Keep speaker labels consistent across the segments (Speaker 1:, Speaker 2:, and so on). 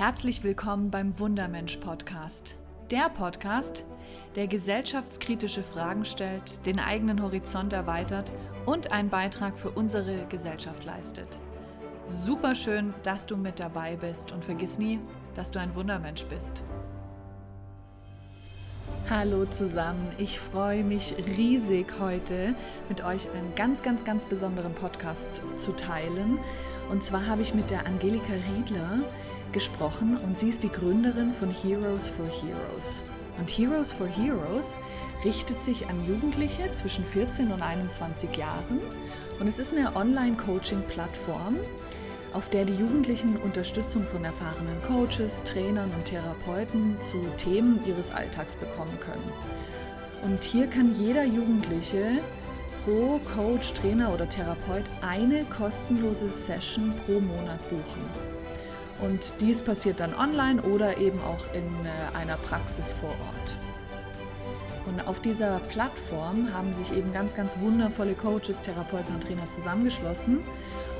Speaker 1: Herzlich willkommen beim Wundermensch Podcast. Der Podcast, der gesellschaftskritische Fragen stellt, den eigenen Horizont erweitert und einen Beitrag für unsere Gesellschaft leistet. Super schön, dass du mit dabei bist und vergiss nie, dass du ein Wundermensch bist. Hallo zusammen, ich freue mich riesig heute mit euch einen ganz, ganz, ganz besonderen Podcast zu teilen. Und zwar habe ich mit der Angelika Riedler gesprochen und sie ist die Gründerin von Heroes for Heroes. Und Heroes for Heroes richtet sich an Jugendliche zwischen 14 und 21 Jahren und es ist eine Online-Coaching-Plattform, auf der die Jugendlichen Unterstützung von erfahrenen Coaches, Trainern und Therapeuten zu Themen ihres Alltags bekommen können. Und hier kann jeder Jugendliche pro Coach, Trainer oder Therapeut eine kostenlose Session pro Monat buchen. Und dies passiert dann online oder eben auch in äh, einer Praxis vor Ort. Und auf dieser Plattform haben sich eben ganz, ganz wundervolle Coaches, Therapeuten und Trainer zusammengeschlossen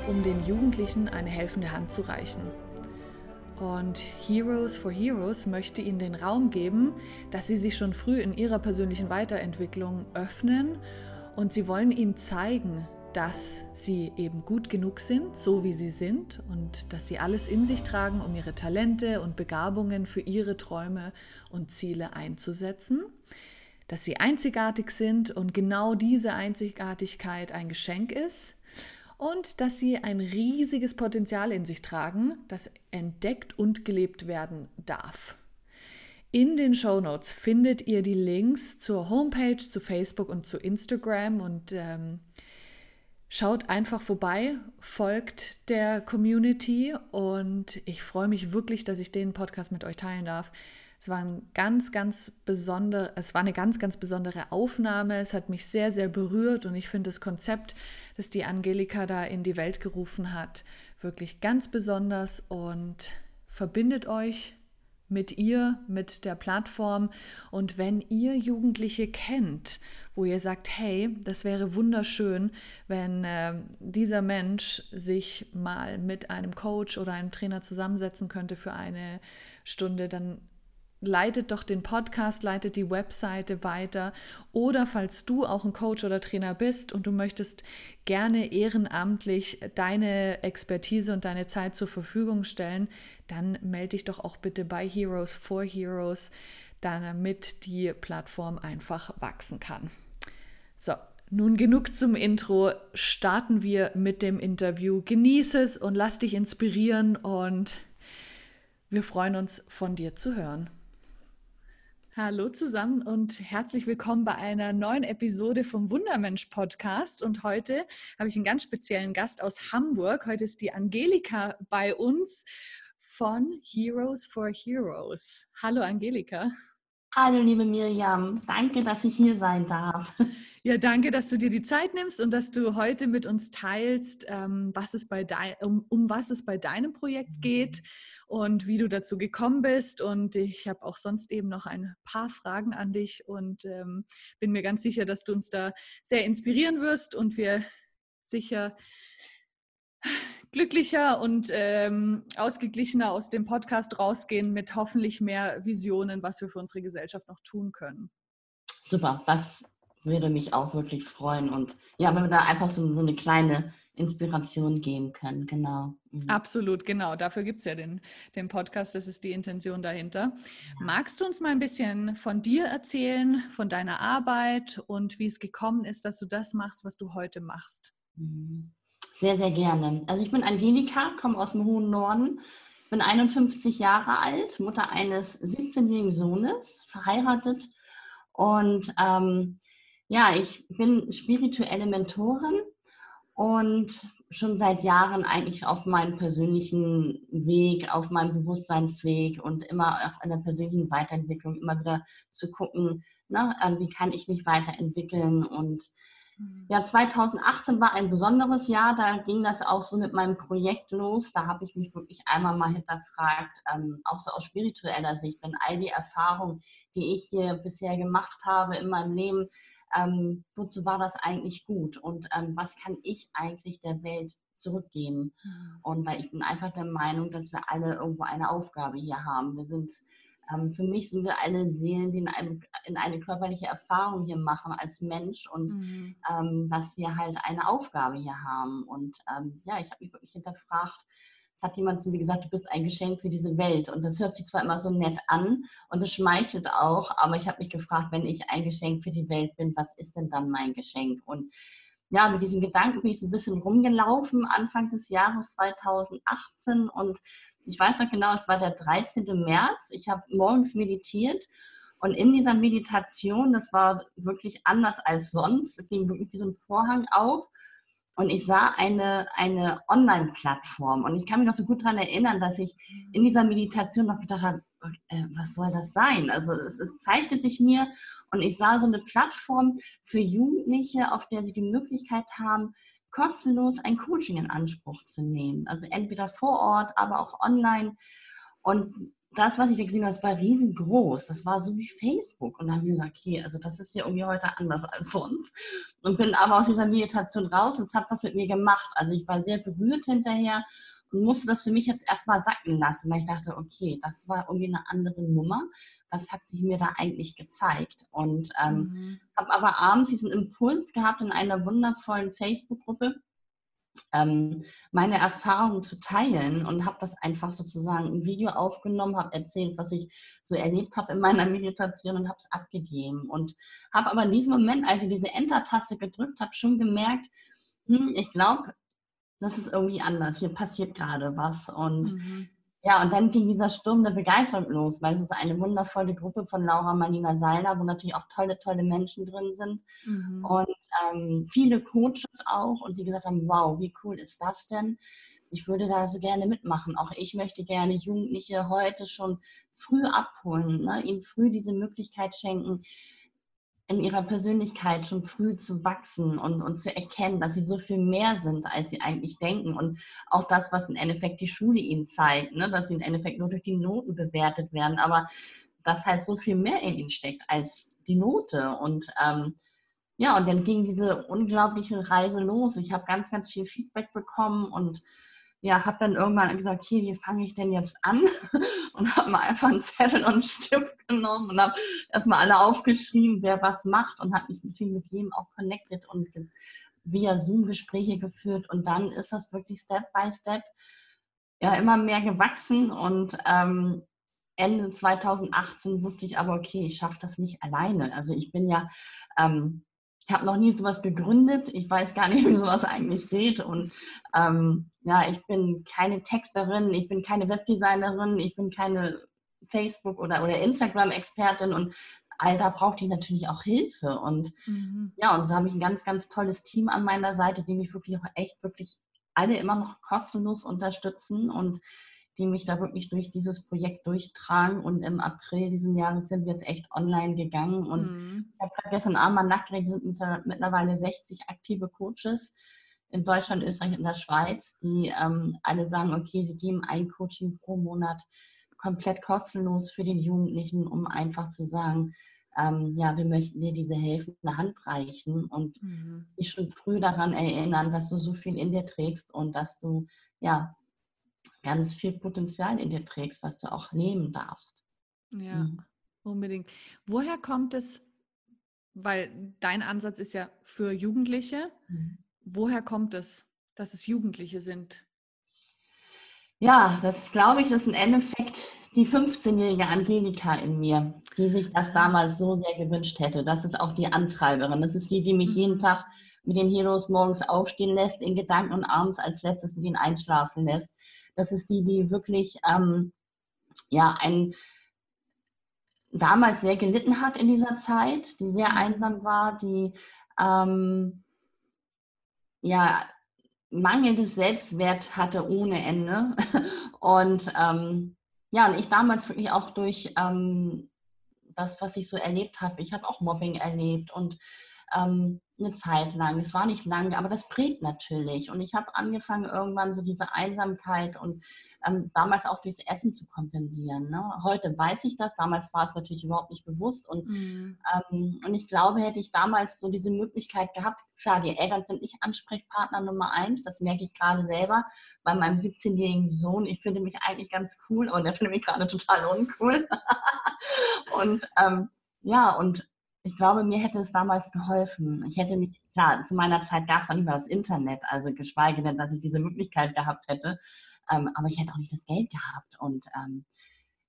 Speaker 1: um den Jugendlichen eine helfende Hand zu reichen. Und Heroes for Heroes möchte ihnen den Raum geben, dass sie sich schon früh in ihrer persönlichen Weiterentwicklung öffnen und sie wollen ihnen zeigen, dass sie eben gut genug sind, so wie sie sind und dass sie alles in sich tragen, um ihre Talente und Begabungen für ihre Träume und Ziele einzusetzen, dass sie einzigartig sind und genau diese Einzigartigkeit ein Geschenk ist. Und dass sie ein riesiges Potenzial in sich tragen, das entdeckt und gelebt werden darf. In den Show Notes findet ihr die Links zur Homepage, zu Facebook und zu Instagram. Und ähm, schaut einfach vorbei, folgt der Community und ich freue mich wirklich, dass ich den Podcast mit euch teilen darf. Es war ein ganz, ganz besondere, es war eine ganz, ganz besondere Aufnahme. Es hat mich sehr, sehr berührt und ich finde das Konzept, das die Angelika da in die Welt gerufen hat, wirklich ganz besonders und verbindet euch mit ihr, mit der Plattform. Und wenn ihr Jugendliche kennt, wo ihr sagt, hey, das wäre wunderschön, wenn äh, dieser Mensch sich mal mit einem Coach oder einem Trainer zusammensetzen könnte für eine Stunde, dann leitet doch den Podcast, leitet die Webseite weiter. Oder falls du auch ein Coach oder Trainer bist und du möchtest gerne ehrenamtlich deine Expertise und deine Zeit zur Verfügung stellen, dann melde dich doch auch bitte bei Heroes for Heroes, damit die Plattform einfach wachsen kann. So, nun genug zum Intro. Starten wir mit dem Interview. Genieße es und lass dich inspirieren und wir freuen uns von dir zu hören. Hallo zusammen und herzlich willkommen bei einer neuen Episode vom Wundermensch Podcast. Und heute habe ich einen ganz speziellen Gast aus Hamburg. Heute ist die Angelika bei uns von Heroes for Heroes. Hallo Angelika.
Speaker 2: Hallo liebe Miriam, danke, dass ich hier sein darf.
Speaker 1: Ja, danke, dass du dir die Zeit nimmst und dass du heute mit uns teilst, ähm, was es bei dein, um, um was es bei deinem Projekt geht und wie du dazu gekommen bist. Und ich habe auch sonst eben noch ein paar Fragen an dich und ähm, bin mir ganz sicher, dass du uns da sehr inspirieren wirst und wir sicher glücklicher und ähm, ausgeglichener aus dem Podcast rausgehen mit hoffentlich mehr Visionen, was wir für unsere Gesellschaft noch tun können.
Speaker 2: Super, das würde mich auch wirklich freuen. Und ja, wenn wir da einfach so, so eine kleine Inspiration geben können, genau.
Speaker 1: Mhm. Absolut, genau. Dafür gibt es ja den, den Podcast, das ist die Intention dahinter. Ja. Magst du uns mal ein bisschen von dir erzählen, von deiner Arbeit und wie es gekommen ist, dass du das machst, was du heute machst?
Speaker 2: Mhm. Sehr, sehr gerne. Also ich bin Angelika, komme aus dem hohen Norden, bin 51 Jahre alt, Mutter eines 17-jährigen Sohnes, verheiratet und ähm, ja, ich bin spirituelle Mentorin und schon seit Jahren eigentlich auf meinem persönlichen Weg, auf meinem Bewusstseinsweg und immer auch in der persönlichen Weiterentwicklung immer wieder zu gucken, ne, wie kann ich mich weiterentwickeln. Und. Ja, 2018 war ein besonderes Jahr, da ging das auch so mit meinem Projekt los. Da habe ich mich wirklich einmal mal hinterfragt, ähm, auch so aus spiritueller Sicht, wenn all die Erfahrungen, die ich hier bisher gemacht habe in meinem Leben, ähm, wozu war das eigentlich gut und ähm, was kann ich eigentlich der Welt zurückgeben. Mhm. Und weil ich bin einfach der Meinung, dass wir alle irgendwo eine Aufgabe hier haben. Wir sind ähm, für mich sind wir alle Seelen, die in, einem, in, eine körperliche Erfahrung hier machen als Mensch und mhm. ähm, dass wir halt eine Aufgabe hier haben. Und ähm, ja, ich habe mich wirklich hinterfragt, es hat jemand zu mir gesagt, du bist ein Geschenk für diese Welt. Und das hört sich zwar immer so nett an und das schmeichelt auch, aber ich habe mich gefragt, wenn ich ein Geschenk für die Welt bin, was ist denn dann mein Geschenk? Und ja, mit diesem Gedanken bin ich so ein bisschen rumgelaufen Anfang des Jahres 2018 und ich weiß noch genau, es war der 13. März. Ich habe morgens meditiert und in dieser Meditation, das war wirklich anders als sonst, es ging wirklich wie so ein Vorhang auf und ich sah eine, eine Online-Plattform und ich kann mich noch so gut daran erinnern, dass ich in dieser Meditation noch gedacht habe, äh, was soll das sein? Also es, es, zeigte sich mir und ich sah so eine Plattform für Jugendliche, auf der sie die Möglichkeit haben, kostenlos ein Coaching in Anspruch zu nehmen. Also entweder vor Ort, aber auch online. Und das, was ich da gesehen habe, das war riesengroß. Das war so wie Facebook. Und da habe ich gesagt, okay, also das ist ja irgendwie heute anders als sonst. Und bin aber aus dieser Meditation raus und es hat was mit mir gemacht. Also ich war sehr berührt hinterher und musste das für mich jetzt erstmal sacken lassen, weil ich dachte, okay, das war irgendwie eine andere Nummer. Was hat sich mir da eigentlich gezeigt? Und ähm, mhm. habe aber abends diesen Impuls gehabt in einer wundervollen Facebook-Gruppe, ähm, meine Erfahrungen zu teilen und habe das einfach sozusagen ein Video aufgenommen, habe erzählt, was ich so erlebt habe in meiner Meditation und habe es abgegeben. Und habe aber in diesem Moment, als ich diese Enter-Taste gedrückt habe, schon gemerkt, hm, ich glaube, das ist irgendwie anders. Hier passiert gerade was. Und mhm. ja, und dann ging dieser Sturm der Begeisterung los, weil es ist eine wundervolle Gruppe von Laura Marlina Seiler, wo natürlich auch tolle, tolle Menschen drin sind. Mhm. Und ähm, viele Coaches auch und die gesagt haben, wow, wie cool ist das denn? Ich würde da so gerne mitmachen. Auch ich möchte gerne Jugendliche heute schon früh abholen, ne? ihnen früh diese Möglichkeit schenken, in ihrer Persönlichkeit schon früh zu wachsen und, und zu erkennen, dass sie so viel mehr sind, als sie eigentlich denken. Und auch das, was im Endeffekt die Schule ihnen zeigt, ne? dass sie im Endeffekt nur durch die Noten bewertet werden, aber dass halt so viel mehr in ihnen steckt als die Note. Und ähm, ja, und dann ging diese unglaubliche Reise los. Ich habe ganz, ganz viel Feedback bekommen und ja, habe dann irgendwann gesagt, hier, wie fange ich denn jetzt an? Und habe mal einfach einen Zettel und einen Stift genommen und habe erstmal alle aufgeschrieben, wer was macht und habe mich natürlich mit jedem auch connected und via Zoom Gespräche geführt. Und dann ist das wirklich Step by Step ja immer mehr gewachsen und ähm, Ende 2018 wusste ich aber, okay, ich schaffe das nicht alleine. Also ich bin ja ähm, ich habe noch nie sowas gegründet. Ich weiß gar nicht, wie sowas eigentlich geht. Und ähm, ja, ich bin keine Texterin, ich bin keine Webdesignerin, ich bin keine Facebook- oder, oder Instagram-Expertin und all da brauchte ich natürlich auch Hilfe. Und mhm. ja, und so habe ich ein ganz, ganz tolles Team an meiner Seite, die mich wirklich auch echt, wirklich alle immer noch kostenlos unterstützen. Und die mich da wirklich durch dieses Projekt durchtragen. Und im April diesen Jahres sind wir jetzt echt online gegangen. Und mhm. ich habe gerade gestern Abend mal nachgerechnet, sind mittlerweile 60 aktive Coaches in Deutschland, Österreich und der Schweiz, die ähm, alle sagen, okay, sie geben ein Coaching pro Monat komplett kostenlos für den Jugendlichen, um einfach zu sagen, ähm, ja, wir möchten dir diese helfende Hand reichen und mhm. dich schon früh daran erinnern, dass du so viel in dir trägst und dass du ja ganz viel Potenzial in dir trägst, was du auch nehmen darfst.
Speaker 1: Ja, mhm. unbedingt. Woher kommt es, weil dein Ansatz ist ja für Jugendliche, mhm. woher kommt es, dass es Jugendliche sind?
Speaker 2: Ja, das glaube ich, ist im Endeffekt die 15-jährige Angelika in mir, die sich das ah. damals so sehr gewünscht hätte. Das ist auch die Antreiberin. Das ist die, die mich jeden mhm. Tag mit den Heroes morgens aufstehen lässt, in Gedanken und abends als letztes mit ihnen einschlafen lässt. Das ist die, die wirklich ähm, ja, ein, damals sehr gelitten hat in dieser Zeit, die sehr einsam war, die ähm, ja, mangelndes Selbstwert hatte ohne Ende. Und ähm, ja, und ich damals wirklich auch durch ähm, das, was ich so erlebt habe, ich habe auch Mobbing erlebt und ähm, eine Zeit lang. Es war nicht lang, aber das prägt natürlich. Und ich habe angefangen, irgendwann so diese Einsamkeit und ähm, damals auch durchs Essen zu kompensieren. Ne? Heute weiß ich das, damals war es natürlich überhaupt nicht bewusst. Und, mhm. ähm, und ich glaube, hätte ich damals so diese Möglichkeit gehabt, klar, die Eltern sind nicht Ansprechpartner Nummer eins, das merke ich gerade selber bei meinem 17-jährigen Sohn. Ich finde mich eigentlich ganz cool und er findet mich gerade total uncool. und ähm, ja, und ich glaube, mir hätte es damals geholfen. Ich hätte nicht, klar, zu meiner Zeit gab es auch nicht mal das Internet, also geschweige denn, dass ich diese Möglichkeit gehabt hätte. Ähm, aber ich hätte auch nicht das Geld gehabt. Und ähm,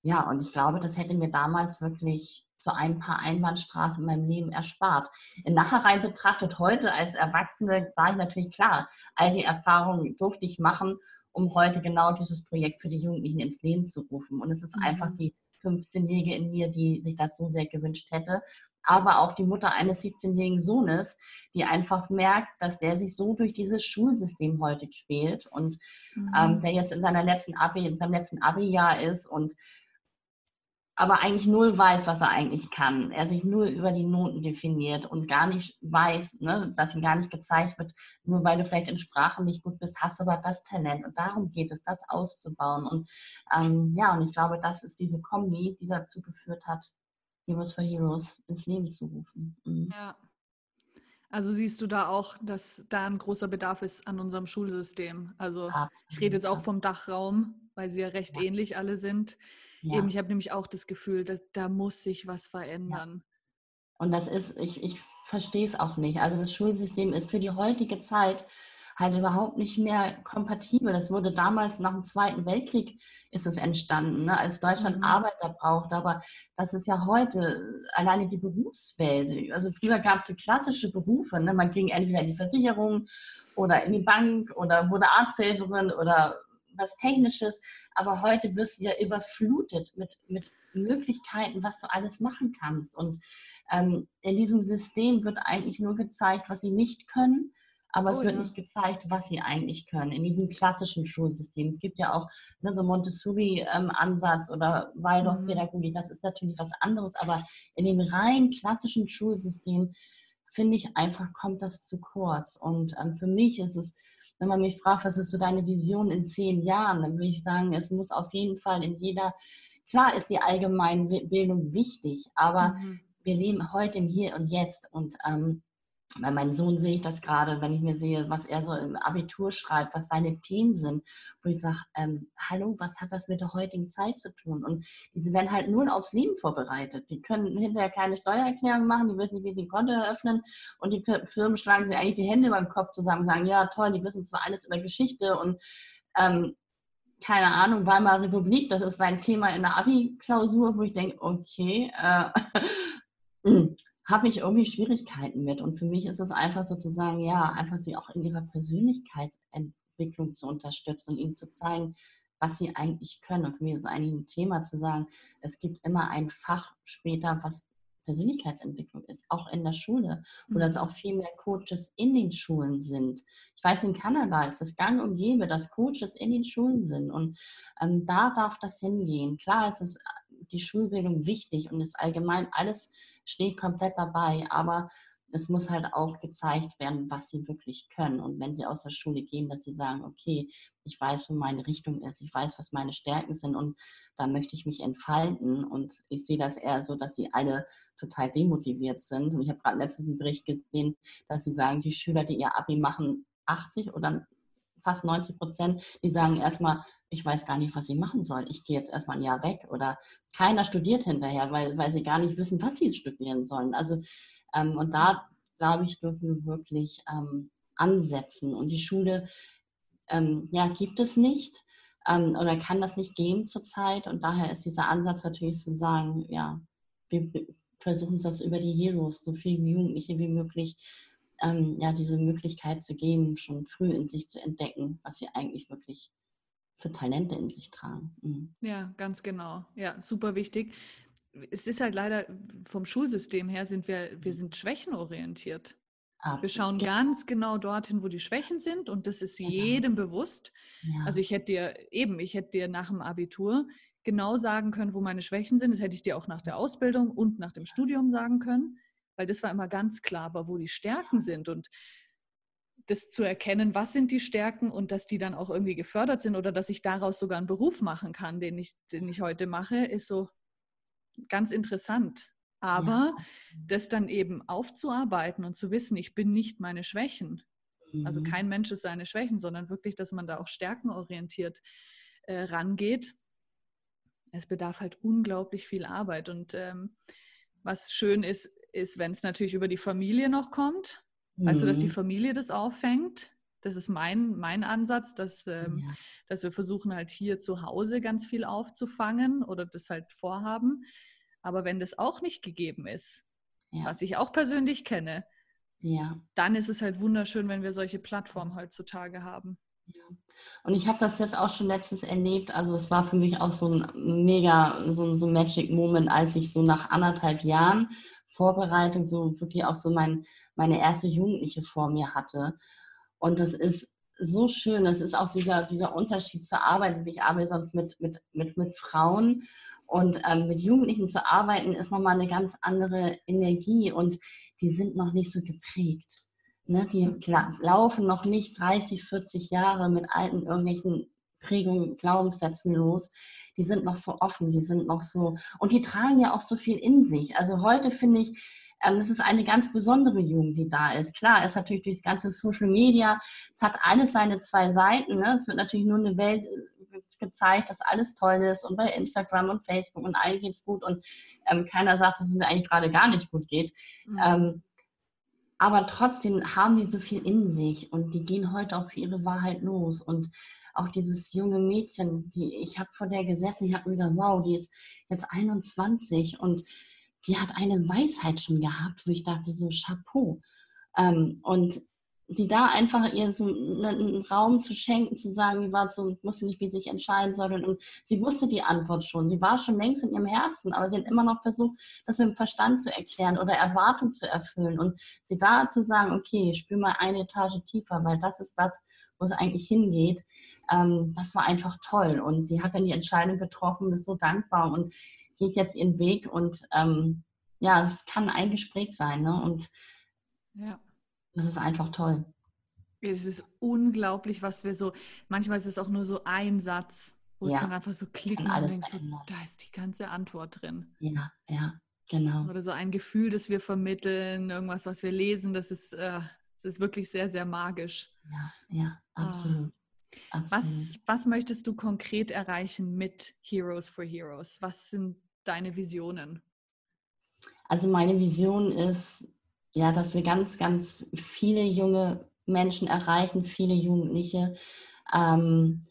Speaker 2: ja, und ich glaube, das hätte mir damals wirklich zu ein paar Einbahnstraßen in meinem Leben erspart. In Nachhinein betrachtet heute als Erwachsene sage ich natürlich klar, all die Erfahrungen durfte ich machen, um heute genau dieses Projekt für die Jugendlichen ins Leben zu rufen. Und es ist mhm. einfach die 15-Jährige in mir, die sich das so sehr gewünscht hätte aber auch die Mutter eines 17-jährigen Sohnes, die einfach merkt, dass der sich so durch dieses Schulsystem heute quält und mhm. ähm, der jetzt in seiner letzten Abi, in seinem letzten Abi-Jahr ist und aber eigentlich null weiß, was er eigentlich kann. Er sich nur über die Noten definiert und gar nicht weiß, ne, dass ihm gar nicht gezeigt wird, nur weil du vielleicht in Sprachen nicht gut bist, hast du aber das Talent. Und darum geht es, das auszubauen. Und ähm, ja, und ich glaube, das ist diese Kombi, die dazu geführt hat, Heroes for Heroes ins Leben zu rufen.
Speaker 1: Mhm. Ja. Also siehst du da auch, dass da ein großer Bedarf ist an unserem Schulsystem. Also Absolut. ich rede jetzt auch vom Dachraum, weil sie ja recht ja. ähnlich alle sind. Ja. Eben, ich habe nämlich auch das Gefühl, dass da muss sich was verändern. Ja.
Speaker 2: Und das ist, ich, ich verstehe es auch nicht. Also das Schulsystem ist für die heutige Zeit halt überhaupt nicht mehr kompatibel. Das wurde damals nach dem Zweiten Weltkrieg ist es entstanden, ne, als Deutschland mhm. Arbeiter braucht. Aber das ist ja heute alleine die Berufswelt. Also früher gab es so klassische Berufe. Ne? Man ging entweder in die Versicherung oder in die Bank oder wurde Arzthelferin oder was Technisches. Aber heute wirst du ja überflutet mit, mit Möglichkeiten, was du alles machen kannst. Und ähm, in diesem System wird eigentlich nur gezeigt, was sie nicht können aber oh, es wird ja. nicht gezeigt, was sie eigentlich können in diesem klassischen Schulsystem. Es gibt ja auch ne, so Montessori-Ansatz ähm, oder Waldorf-Pädagogik, mhm. das ist natürlich was anderes, aber in dem rein klassischen Schulsystem finde ich einfach, kommt das zu kurz. Und ähm, für mich ist es, wenn man mich fragt, was ist so deine Vision in zehn Jahren, dann würde ich sagen, es muss auf jeden Fall in jeder, klar ist die Allgemeinbildung wichtig, aber mhm. wir leben heute im Hier und Jetzt und ähm, bei meinem Sohn sehe ich das gerade, wenn ich mir sehe, was er so im Abitur schreibt, was seine Themen sind, wo ich sage, ähm, hallo, was hat das mit der heutigen Zeit zu tun? Und diese werden halt nur aufs Leben vorbereitet. Die können hinterher keine Steuererklärung machen, die wissen nicht, wie sie ein Konto eröffnen und die Firmen schlagen sich eigentlich die Hände beim Kopf zusammen und sagen, ja toll, die wissen zwar alles über Geschichte und ähm, keine Ahnung, Weimarer Republik, das ist sein Thema in der Abi-Klausur, wo ich denke, okay, äh, hm, habe ich irgendwie Schwierigkeiten mit. Und für mich ist es einfach sozusagen, ja, einfach sie auch in ihrer Persönlichkeitsentwicklung zu unterstützen und ihnen zu zeigen, was sie eigentlich können. Und für mich ist es eigentlich ein Thema zu sagen, es gibt immer ein Fach später, was Persönlichkeitsentwicklung ist, auch in der Schule, wo mhm. auch viel mehr Coaches in den Schulen sind. Ich weiß, in Kanada ist es gang und gäbe, dass Coaches in den Schulen sind und ähm, da darf das hingehen. Klar ist es die Schulbildung wichtig und ist allgemein alles steht komplett dabei, aber es muss halt auch gezeigt werden, was sie wirklich können. Und wenn sie aus der Schule gehen, dass sie sagen, okay, ich weiß, wo meine Richtung ist, ich weiß, was meine Stärken sind und da möchte ich mich entfalten. Und ich sehe das eher so, dass sie alle total demotiviert sind. Und ich habe gerade letztens einen Bericht gesehen, dass sie sagen, die Schüler, die ihr Abi machen, 80 oder fast 90 Prozent, die sagen erstmal, ich weiß gar nicht, was ich machen soll. Ich gehe jetzt erstmal ein Jahr weg oder keiner studiert hinterher, weil, weil sie gar nicht wissen, was sie studieren sollen. Also, ähm, und da, glaube ich, dürfen wir wirklich ähm, ansetzen. Und die Schule, ähm, ja, gibt es nicht ähm, oder kann das nicht geben zurzeit. Und daher ist dieser Ansatz natürlich zu sagen, ja, wir versuchen das über die Heroes, so viele Jugendliche wie möglich ähm, ja, diese Möglichkeit zu geben, schon früh in sich zu entdecken, was sie eigentlich wirklich für Talente in sich tragen.
Speaker 1: Mhm. Ja, ganz genau. Ja, super wichtig. Es ist halt leider vom Schulsystem her sind wir, wir mhm. sind schwächenorientiert. Absolut. Wir schauen ganz genau dorthin, wo die Schwächen sind und das ist genau. jedem bewusst. Ja. Also ich hätte dir eben, ich hätte dir nach dem Abitur genau sagen können, wo meine Schwächen sind. Das hätte ich dir auch nach der Ausbildung und nach dem Studium sagen können. Weil das war immer ganz klar, aber wo die Stärken sind und das zu erkennen, was sind die Stärken und dass die dann auch irgendwie gefördert sind oder dass ich daraus sogar einen Beruf machen kann, den ich, den ich heute mache, ist so ganz interessant. Aber ja. das dann eben aufzuarbeiten und zu wissen, ich bin nicht meine Schwächen. Also mhm. Also kein Mensch ist seine Schwächen, sondern wirklich, dass man da auch stärkenorientiert äh, rangeht. Es bedarf halt unglaublich viel Arbeit. Und ähm, was schön ist, ist, wenn es natürlich über die Familie noch kommt. Mhm. Also, dass die mhm. Familie das auffängt. Das ist mein, mein Ansatz, dass, ähm, ja. dass wir versuchen halt hier zu Hause ganz viel aufzufangen oder das halt vorhaben. Aber wenn das auch nicht gegeben ist, ja. was ich auch persönlich kenne, ja. dann ist es halt wunderschön, wenn wir solche Plattformen heutzutage haben.
Speaker 2: Ja. Und ich habe das jetzt auch schon letztens erlebt. Also es war für mich auch so ein mega, so, so ein Magic Moment, als ich so nach anderthalb Jahren Vorbereitung so wirklich auch so mein, meine erste Jugendliche vor mir hatte. Und das ist so schön. Das ist auch dieser, dieser Unterschied zur Arbeit. Ich arbeite sonst mit, mit, mit, mit Frauen und ähm, mit Jugendlichen zu arbeiten, ist nochmal eine ganz andere Energie und die sind noch nicht so geprägt. Ne? Die laufen noch nicht 30, 40 Jahre mit alten irgendwelchen Prägungen, Glaubenssätzen los. Die sind noch so offen, die sind noch so, und die tragen ja auch so viel in sich. Also heute finde ich, ähm, es ist eine ganz besondere Jugend, die da ist. Klar, es ist natürlich durch das ganze Social Media, es hat alles seine zwei Seiten. Ne? Es wird natürlich nur eine Welt äh, gezeigt, dass alles toll ist und bei Instagram und Facebook und allen geht es gut und ähm, keiner sagt, dass es mir eigentlich gerade gar nicht gut geht. Mhm. Ähm, aber trotzdem haben die so viel in sich und die gehen heute auch für ihre Wahrheit los. Und auch dieses junge Mädchen, die ich habe vor der gesessen, ich habe mir gedacht, wow, die ist jetzt 21 und die hat eine Weisheit schon gehabt, wo ich dachte, so Chapeau. Ähm, und die da einfach ihr so einen Raum zu schenken, zu sagen, wie war so, wusste nicht, wie sie sich entscheiden soll. Und sie wusste die Antwort schon. Sie war schon längst in ihrem Herzen, aber sie hat immer noch versucht, das mit dem Verstand zu erklären oder Erwartung zu erfüllen. Und sie da zu sagen, okay, spür mal eine Etage tiefer, weil das ist das, wo es eigentlich hingeht. Ähm, das war einfach toll. Und sie hat dann die Entscheidung getroffen, ist so dankbar und geht jetzt ihren Weg. Und ähm, ja, es kann ein Gespräch sein. Ne? Und ja das ist einfach toll.
Speaker 1: Es ist unglaublich, was wir so, manchmal ist es auch nur so ein Satz, wo ja. es dann einfach so klicken und denkst so, da ist die ganze Antwort drin.
Speaker 2: Ja, ja, genau.
Speaker 1: Oder so ein Gefühl, das wir vermitteln, irgendwas, was wir lesen, das ist, äh, das ist wirklich sehr, sehr magisch.
Speaker 2: Ja, ja, absolut.
Speaker 1: Ah. absolut. Was, was möchtest du konkret erreichen mit Heroes for Heroes? Was sind deine Visionen?
Speaker 2: Also meine Vision ist, ja, dass wir ganz, ganz viele junge Menschen erreichen, viele Jugendliche. Ähm,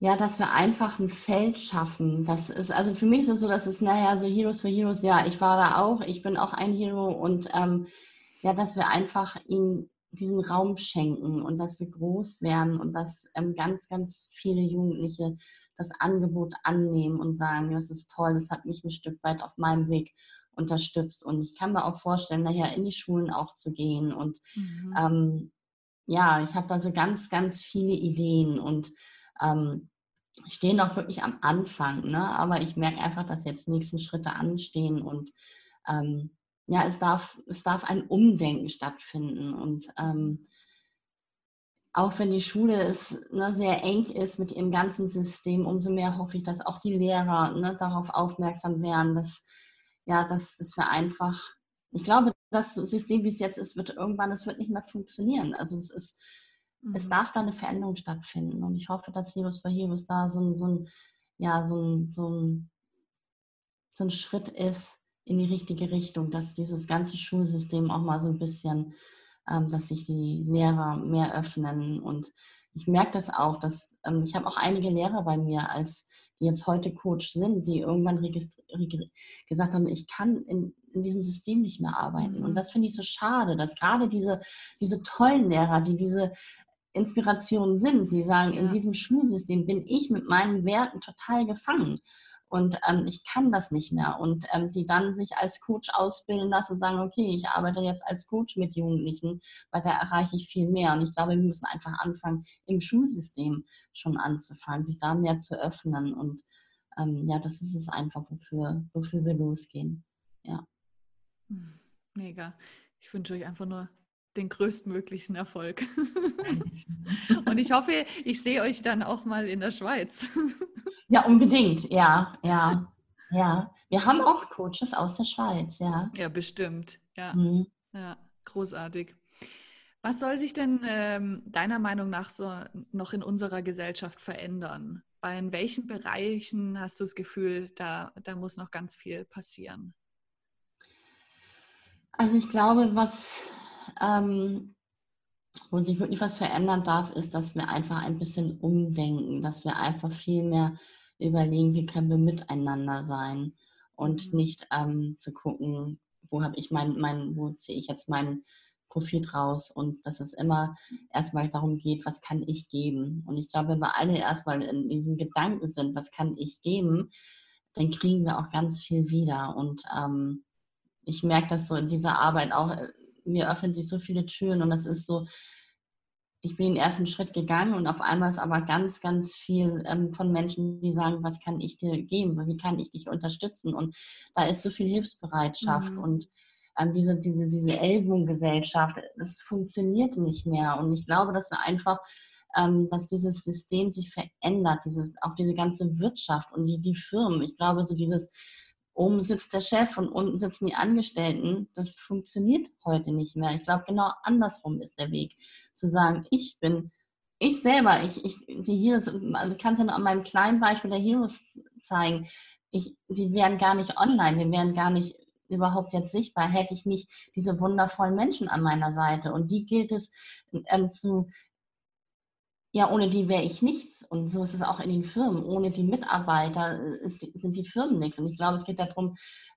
Speaker 2: ja, dass wir einfach ein Feld schaffen. Das ist, also für mich ist es so, dass es nachher so Heroes for Heroes, ja, ich war da auch, ich bin auch ein Hero und ähm, ja, dass wir einfach ihnen diesen Raum schenken und dass wir groß werden und dass ähm, ganz, ganz viele Jugendliche das Angebot annehmen und sagen, das ist toll, das hat mich ein Stück weit auf meinem Weg unterstützt. Und ich kann mir auch vorstellen, nachher in die Schulen auch zu gehen. Und mhm. ähm, ja, ich habe da so ganz, ganz viele Ideen und ähm, stehen auch wirklich am Anfang. Ne? Aber ich merke einfach, dass jetzt nächsten Schritte anstehen und ähm, ja, es darf, es darf ein Umdenken stattfinden. Und ähm, auch wenn die Schule ist, ne, sehr eng ist mit ihrem ganzen System, umso mehr hoffe ich, dass auch die Lehrer ne, darauf aufmerksam werden, dass ja, dass, dass wir einfach, ich glaube, das System, wie es jetzt ist, wird irgendwann, es wird nicht mehr funktionieren. Also es ist, mhm. es darf da eine Veränderung stattfinden. Und ich hoffe, dass Heroes for Heroes da so ein, so ein, ja, so ein, so ein, so ein Schritt ist in die richtige Richtung, dass dieses ganze Schulsystem auch mal so ein bisschen, dass sich die Lehrer mehr öffnen und ich merke das auch, dass ähm, ich habe auch einige Lehrer bei mir, als die jetzt heute Coach sind, die irgendwann gesagt haben, ich kann in, in diesem System nicht mehr arbeiten. Und mhm. das finde ich so schade, dass gerade diese, diese tollen Lehrer, die diese Inspiration sind, die sagen, ja. in diesem Schulsystem bin ich mit meinen Werten total gefangen und ähm, ich kann das nicht mehr. Und ähm, die dann sich als Coach ausbilden lassen und sagen, okay, ich arbeite jetzt als Coach mit Jugendlichen, weil da erreiche ich viel mehr. Und ich glaube, wir müssen einfach anfangen, im Schulsystem schon anzufangen, sich da mehr zu öffnen. Und ähm, ja, das ist es einfach, wofür, wofür wir losgehen. ja.
Speaker 1: Hm, mega. Ich wünsche euch einfach nur den größtmöglichen Erfolg. Und ich hoffe, ich sehe euch dann auch mal in der Schweiz.
Speaker 2: Ja, unbedingt, ja, ja, ja. Wir haben auch Coaches aus der Schweiz, ja.
Speaker 1: Ja, bestimmt, ja. Mhm. Ja, großartig. Was soll sich denn ähm, deiner Meinung nach so noch in unserer Gesellschaft verändern? Bei in welchen Bereichen hast du das Gefühl, da, da muss noch ganz viel passieren?
Speaker 2: Also ich glaube, was ähm, wo sich wirklich was verändern darf, ist, dass wir einfach ein bisschen umdenken, dass wir einfach viel mehr überlegen, wie können wir miteinander sein und mhm. nicht ähm, zu gucken, wo habe ich mein, mein, wo ziehe ich jetzt meinen Profit raus und dass es immer erstmal darum geht, was kann ich geben. Und ich glaube, wenn wir alle erstmal in diesem Gedanken sind, was kann ich geben, dann kriegen wir auch ganz viel wieder. Und ähm, ich merke das so in dieser Arbeit auch, äh, mir öffnen sich so viele Türen und das ist so, ich bin den ersten Schritt gegangen und auf einmal ist aber ganz, ganz viel ähm, von Menschen, die sagen, was kann ich dir geben, wie kann ich dich unterstützen und da ist so viel Hilfsbereitschaft mhm. und ähm, diese, diese, diese Ellbogengesellschaft, das funktioniert nicht mehr und ich glaube, dass wir einfach ähm, dass dieses System sich verändert, dieses, auch diese ganze Wirtschaft und die, die Firmen. Ich glaube, so dieses, oben sitzt der Chef und unten sitzen die Angestellten. Das funktioniert heute nicht mehr. Ich glaube, genau andersrum ist der Weg. Zu sagen, ich bin, ich selber, ich, ich, die Heroes, also ich kann es ja nur an meinem kleinen Beispiel der Heroes zeigen. Ich, die wären gar nicht online, wir wären gar nicht überhaupt jetzt sichtbar, hätte ich nicht diese wundervollen Menschen an meiner Seite. Und die gilt es ähm, zu ja, ohne die wäre ich nichts. Und so ist es auch in den Firmen. Ohne die Mitarbeiter äh, ist, sind die Firmen nichts. Und ich glaube, es geht darum,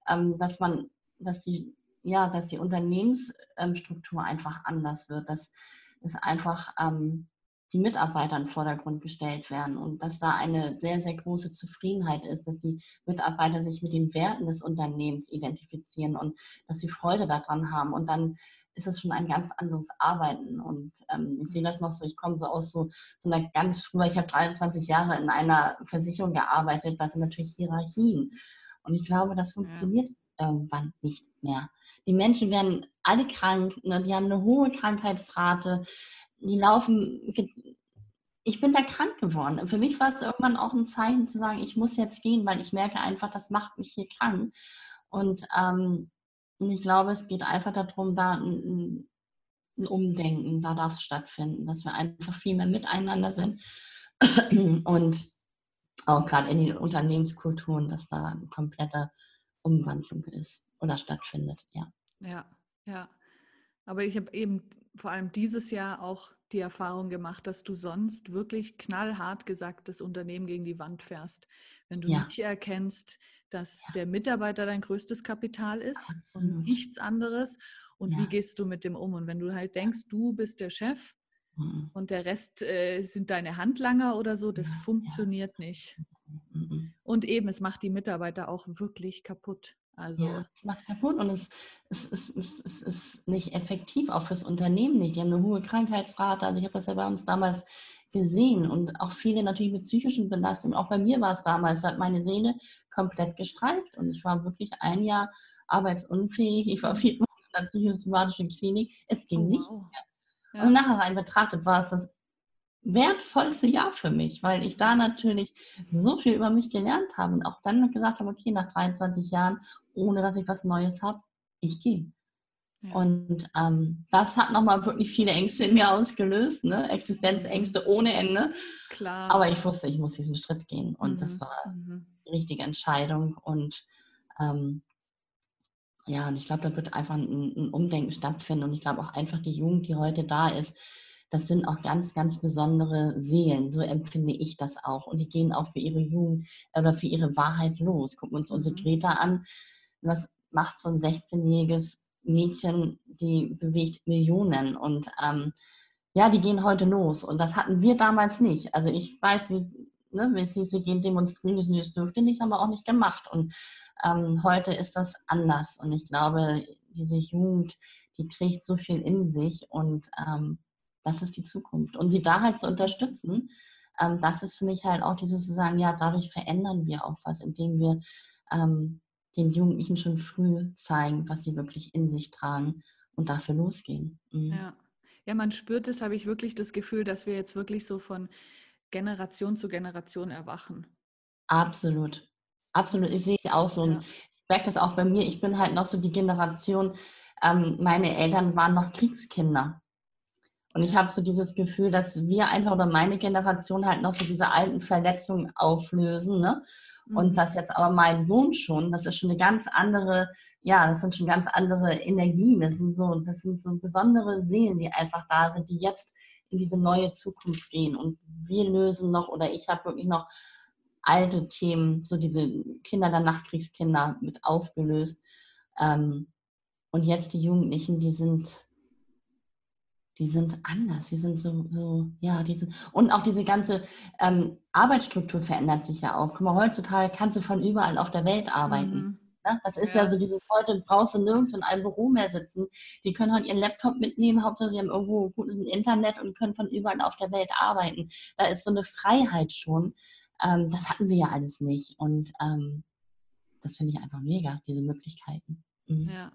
Speaker 2: ähm, dass man, dass die, ja, dass die Unternehmensstruktur einfach anders wird, dass es einfach ähm, die Mitarbeiter in den Vordergrund gestellt werden und dass da eine sehr, sehr große Zufriedenheit ist, dass die Mitarbeiter sich mit den Werten des Unternehmens identifizieren und dass sie Freude daran haben. Und dann ist es schon ein ganz anderes Arbeiten. Und ähm, ich sehe das noch so, ich komme so aus so, so einer ganz früher, ich habe 23 Jahre in einer Versicherung gearbeitet, das sind natürlich Hierarchien. Und ich glaube, das funktioniert ja. irgendwann nicht mehr. Die Menschen werden alle krank, ne? die haben eine hohe Krankheitsrate, die laufen. Ich bin da krank geworden. Für mich war es irgendwann auch ein Zeichen zu sagen, ich muss jetzt gehen, weil ich merke einfach, das macht mich hier krank. Und ähm, und ich glaube, es geht einfach darum, da ein, ein Umdenken, da darf es stattfinden, dass wir einfach viel mehr miteinander sind und auch gerade in den Unternehmenskulturen, dass da eine komplette Umwandlung ist oder stattfindet, ja.
Speaker 1: Ja, ja. Aber ich habe eben vor allem dieses Jahr auch die Erfahrung gemacht, dass du sonst wirklich knallhart gesagt das Unternehmen gegen die Wand fährst. Wenn du ja. nicht erkennst, dass ja. der Mitarbeiter dein größtes Kapital ist Absolut. und nichts anderes. Und ja. wie gehst du mit dem um? Und wenn du halt denkst, du bist der Chef mhm. und der Rest äh, sind deine Handlanger oder so, das ja, funktioniert nicht. Mhm. Und eben, es macht die Mitarbeiter auch wirklich kaputt. Also
Speaker 2: ja, es macht kaputt und es, es, es, es, ist nicht effektiv, auch fürs Unternehmen nicht. Die haben eine hohe Krankheitsrate. Also ich habe das ja bei uns damals gesehen und auch viele natürlich mit psychischen Belastungen. Auch bei mir war es damals, hat meine Sehne komplett gestreift und ich war wirklich ein Jahr arbeitsunfähig. Ich war vier Wochen in der psychosomatischen Klinik. Es ging oh, wow. nichts mehr. Ja. Und nachher rein betrachtet war es das wertvollste Jahr für mich, weil ich da natürlich so viel über mich gelernt habe und auch dann gesagt habe, okay, nach 23 Jahren, ohne dass ich was Neues habe, ich gehe. Und ähm, das hat nochmal wirklich viele Ängste in mir ausgelöst, ne? Existenzängste ohne Ende. Klar. Aber ich wusste, ich muss diesen Schritt gehen und mhm. das war mhm. die richtige Entscheidung. Und ähm, ja, und ich glaube, da wird einfach ein, ein, Umdenken stattfinden und ich glaube auch einfach die Jugend, die heute da ist, das sind auch ganz, ganz besondere Seelen. So empfinde ich das auch. Und die gehen auch für ihre Jugend oder für ihre Wahrheit los. Gucken wir uns unsere mhm. Greta an. Was macht so ein 16-jähriges Mädchen, die bewegt Millionen und ähm, ja, die gehen heute los und das hatten wir damals nicht. Also ich weiß, wie, ne, es hieß, wir gehen demonstrieren, das dürfte nicht, haben wir auch nicht gemacht und ähm, heute ist das anders und ich glaube, diese Jugend, die trägt so viel in sich und ähm, das ist die Zukunft. Und sie da halt zu unterstützen, ähm, das ist für mich halt auch dieses zu sagen, ja, dadurch verändern wir auch was, indem wir ähm, den Jugendlichen schon früh zeigen, was sie wirklich in sich tragen und dafür losgehen.
Speaker 1: Mhm. Ja. ja, man spürt es, habe ich wirklich das Gefühl, dass wir jetzt wirklich so von Generation zu Generation erwachen.
Speaker 2: Absolut. Absolut. Ich sehe es auch so. Ja. Ich merke das auch bei mir. Ich bin halt noch so die Generation, ähm, meine Eltern waren noch Kriegskinder. Und ich habe so dieses Gefühl, dass wir einfach oder meine Generation halt noch so diese alten Verletzungen auflösen. Ne? Und mhm. das jetzt aber mein Sohn schon, das ist schon eine ganz andere, ja, das sind schon ganz andere Energien. Das sind so, das sind so besondere Seelen, die einfach da sind, die jetzt in diese neue Zukunft gehen. Und wir lösen noch, oder ich habe wirklich noch alte Themen, so diese Kinder der Nachkriegskinder mit aufgelöst. Ähm, und jetzt die Jugendlichen, die sind die sind anders, die sind so, so ja, die sind, und auch diese ganze ähm, Arbeitsstruktur verändert sich ja auch. Guck mal, heutzutage kannst du von überall auf der Welt arbeiten. Mhm. Ne? Das ist ja. ja. so dieses heute, brauchst du nirgends in einem Büro mehr sitzen. Die können halt ihren Laptop mitnehmen, hauptsächlich sie haben irgendwo gutes Internet und können von überall auf der Welt arbeiten. Da ist so eine Freiheit schon. Ähm, das hatten wir ja alles nicht. Und ähm, das finde ich einfach mega, diese Möglichkeiten.
Speaker 1: Mhm. Ja.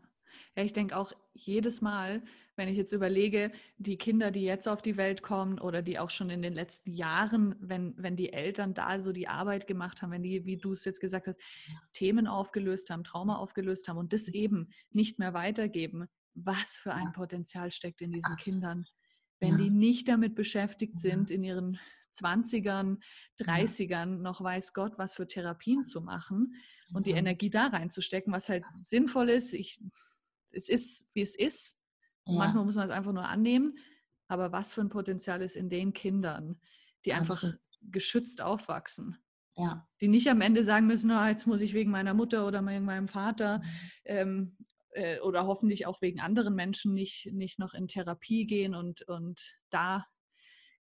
Speaker 1: Ja, ich denke auch jedes Mal, wenn ich jetzt überlege, die Kinder, die jetzt auf die Welt kommen oder die auch schon in den letzten Jahren, wenn, wenn die Eltern da so die Arbeit gemacht haben, wenn die, wie du es jetzt gesagt hast, Themen aufgelöst haben, Trauma aufgelöst haben und das mhm. eben nicht mehr weitergeben, was für ein Potenzial steckt in diesen Kindern. Wenn die nicht damit beschäftigt sind, in ihren 20ern, 30ern noch weiß Gott, was für Therapien zu machen und die Energie da reinzustecken, was halt sinnvoll ist. Ich es ist, wie es ist. Ja. Manchmal muss man es einfach nur annehmen. Aber was für ein Potenzial ist in den Kindern, die einfach Absolut. geschützt aufwachsen? Ja. Die nicht am Ende sagen müssen, oh, jetzt muss ich wegen meiner Mutter oder wegen meinem Vater mhm. ähm, äh, oder hoffentlich auch wegen anderen Menschen nicht, nicht noch in Therapie gehen und, und da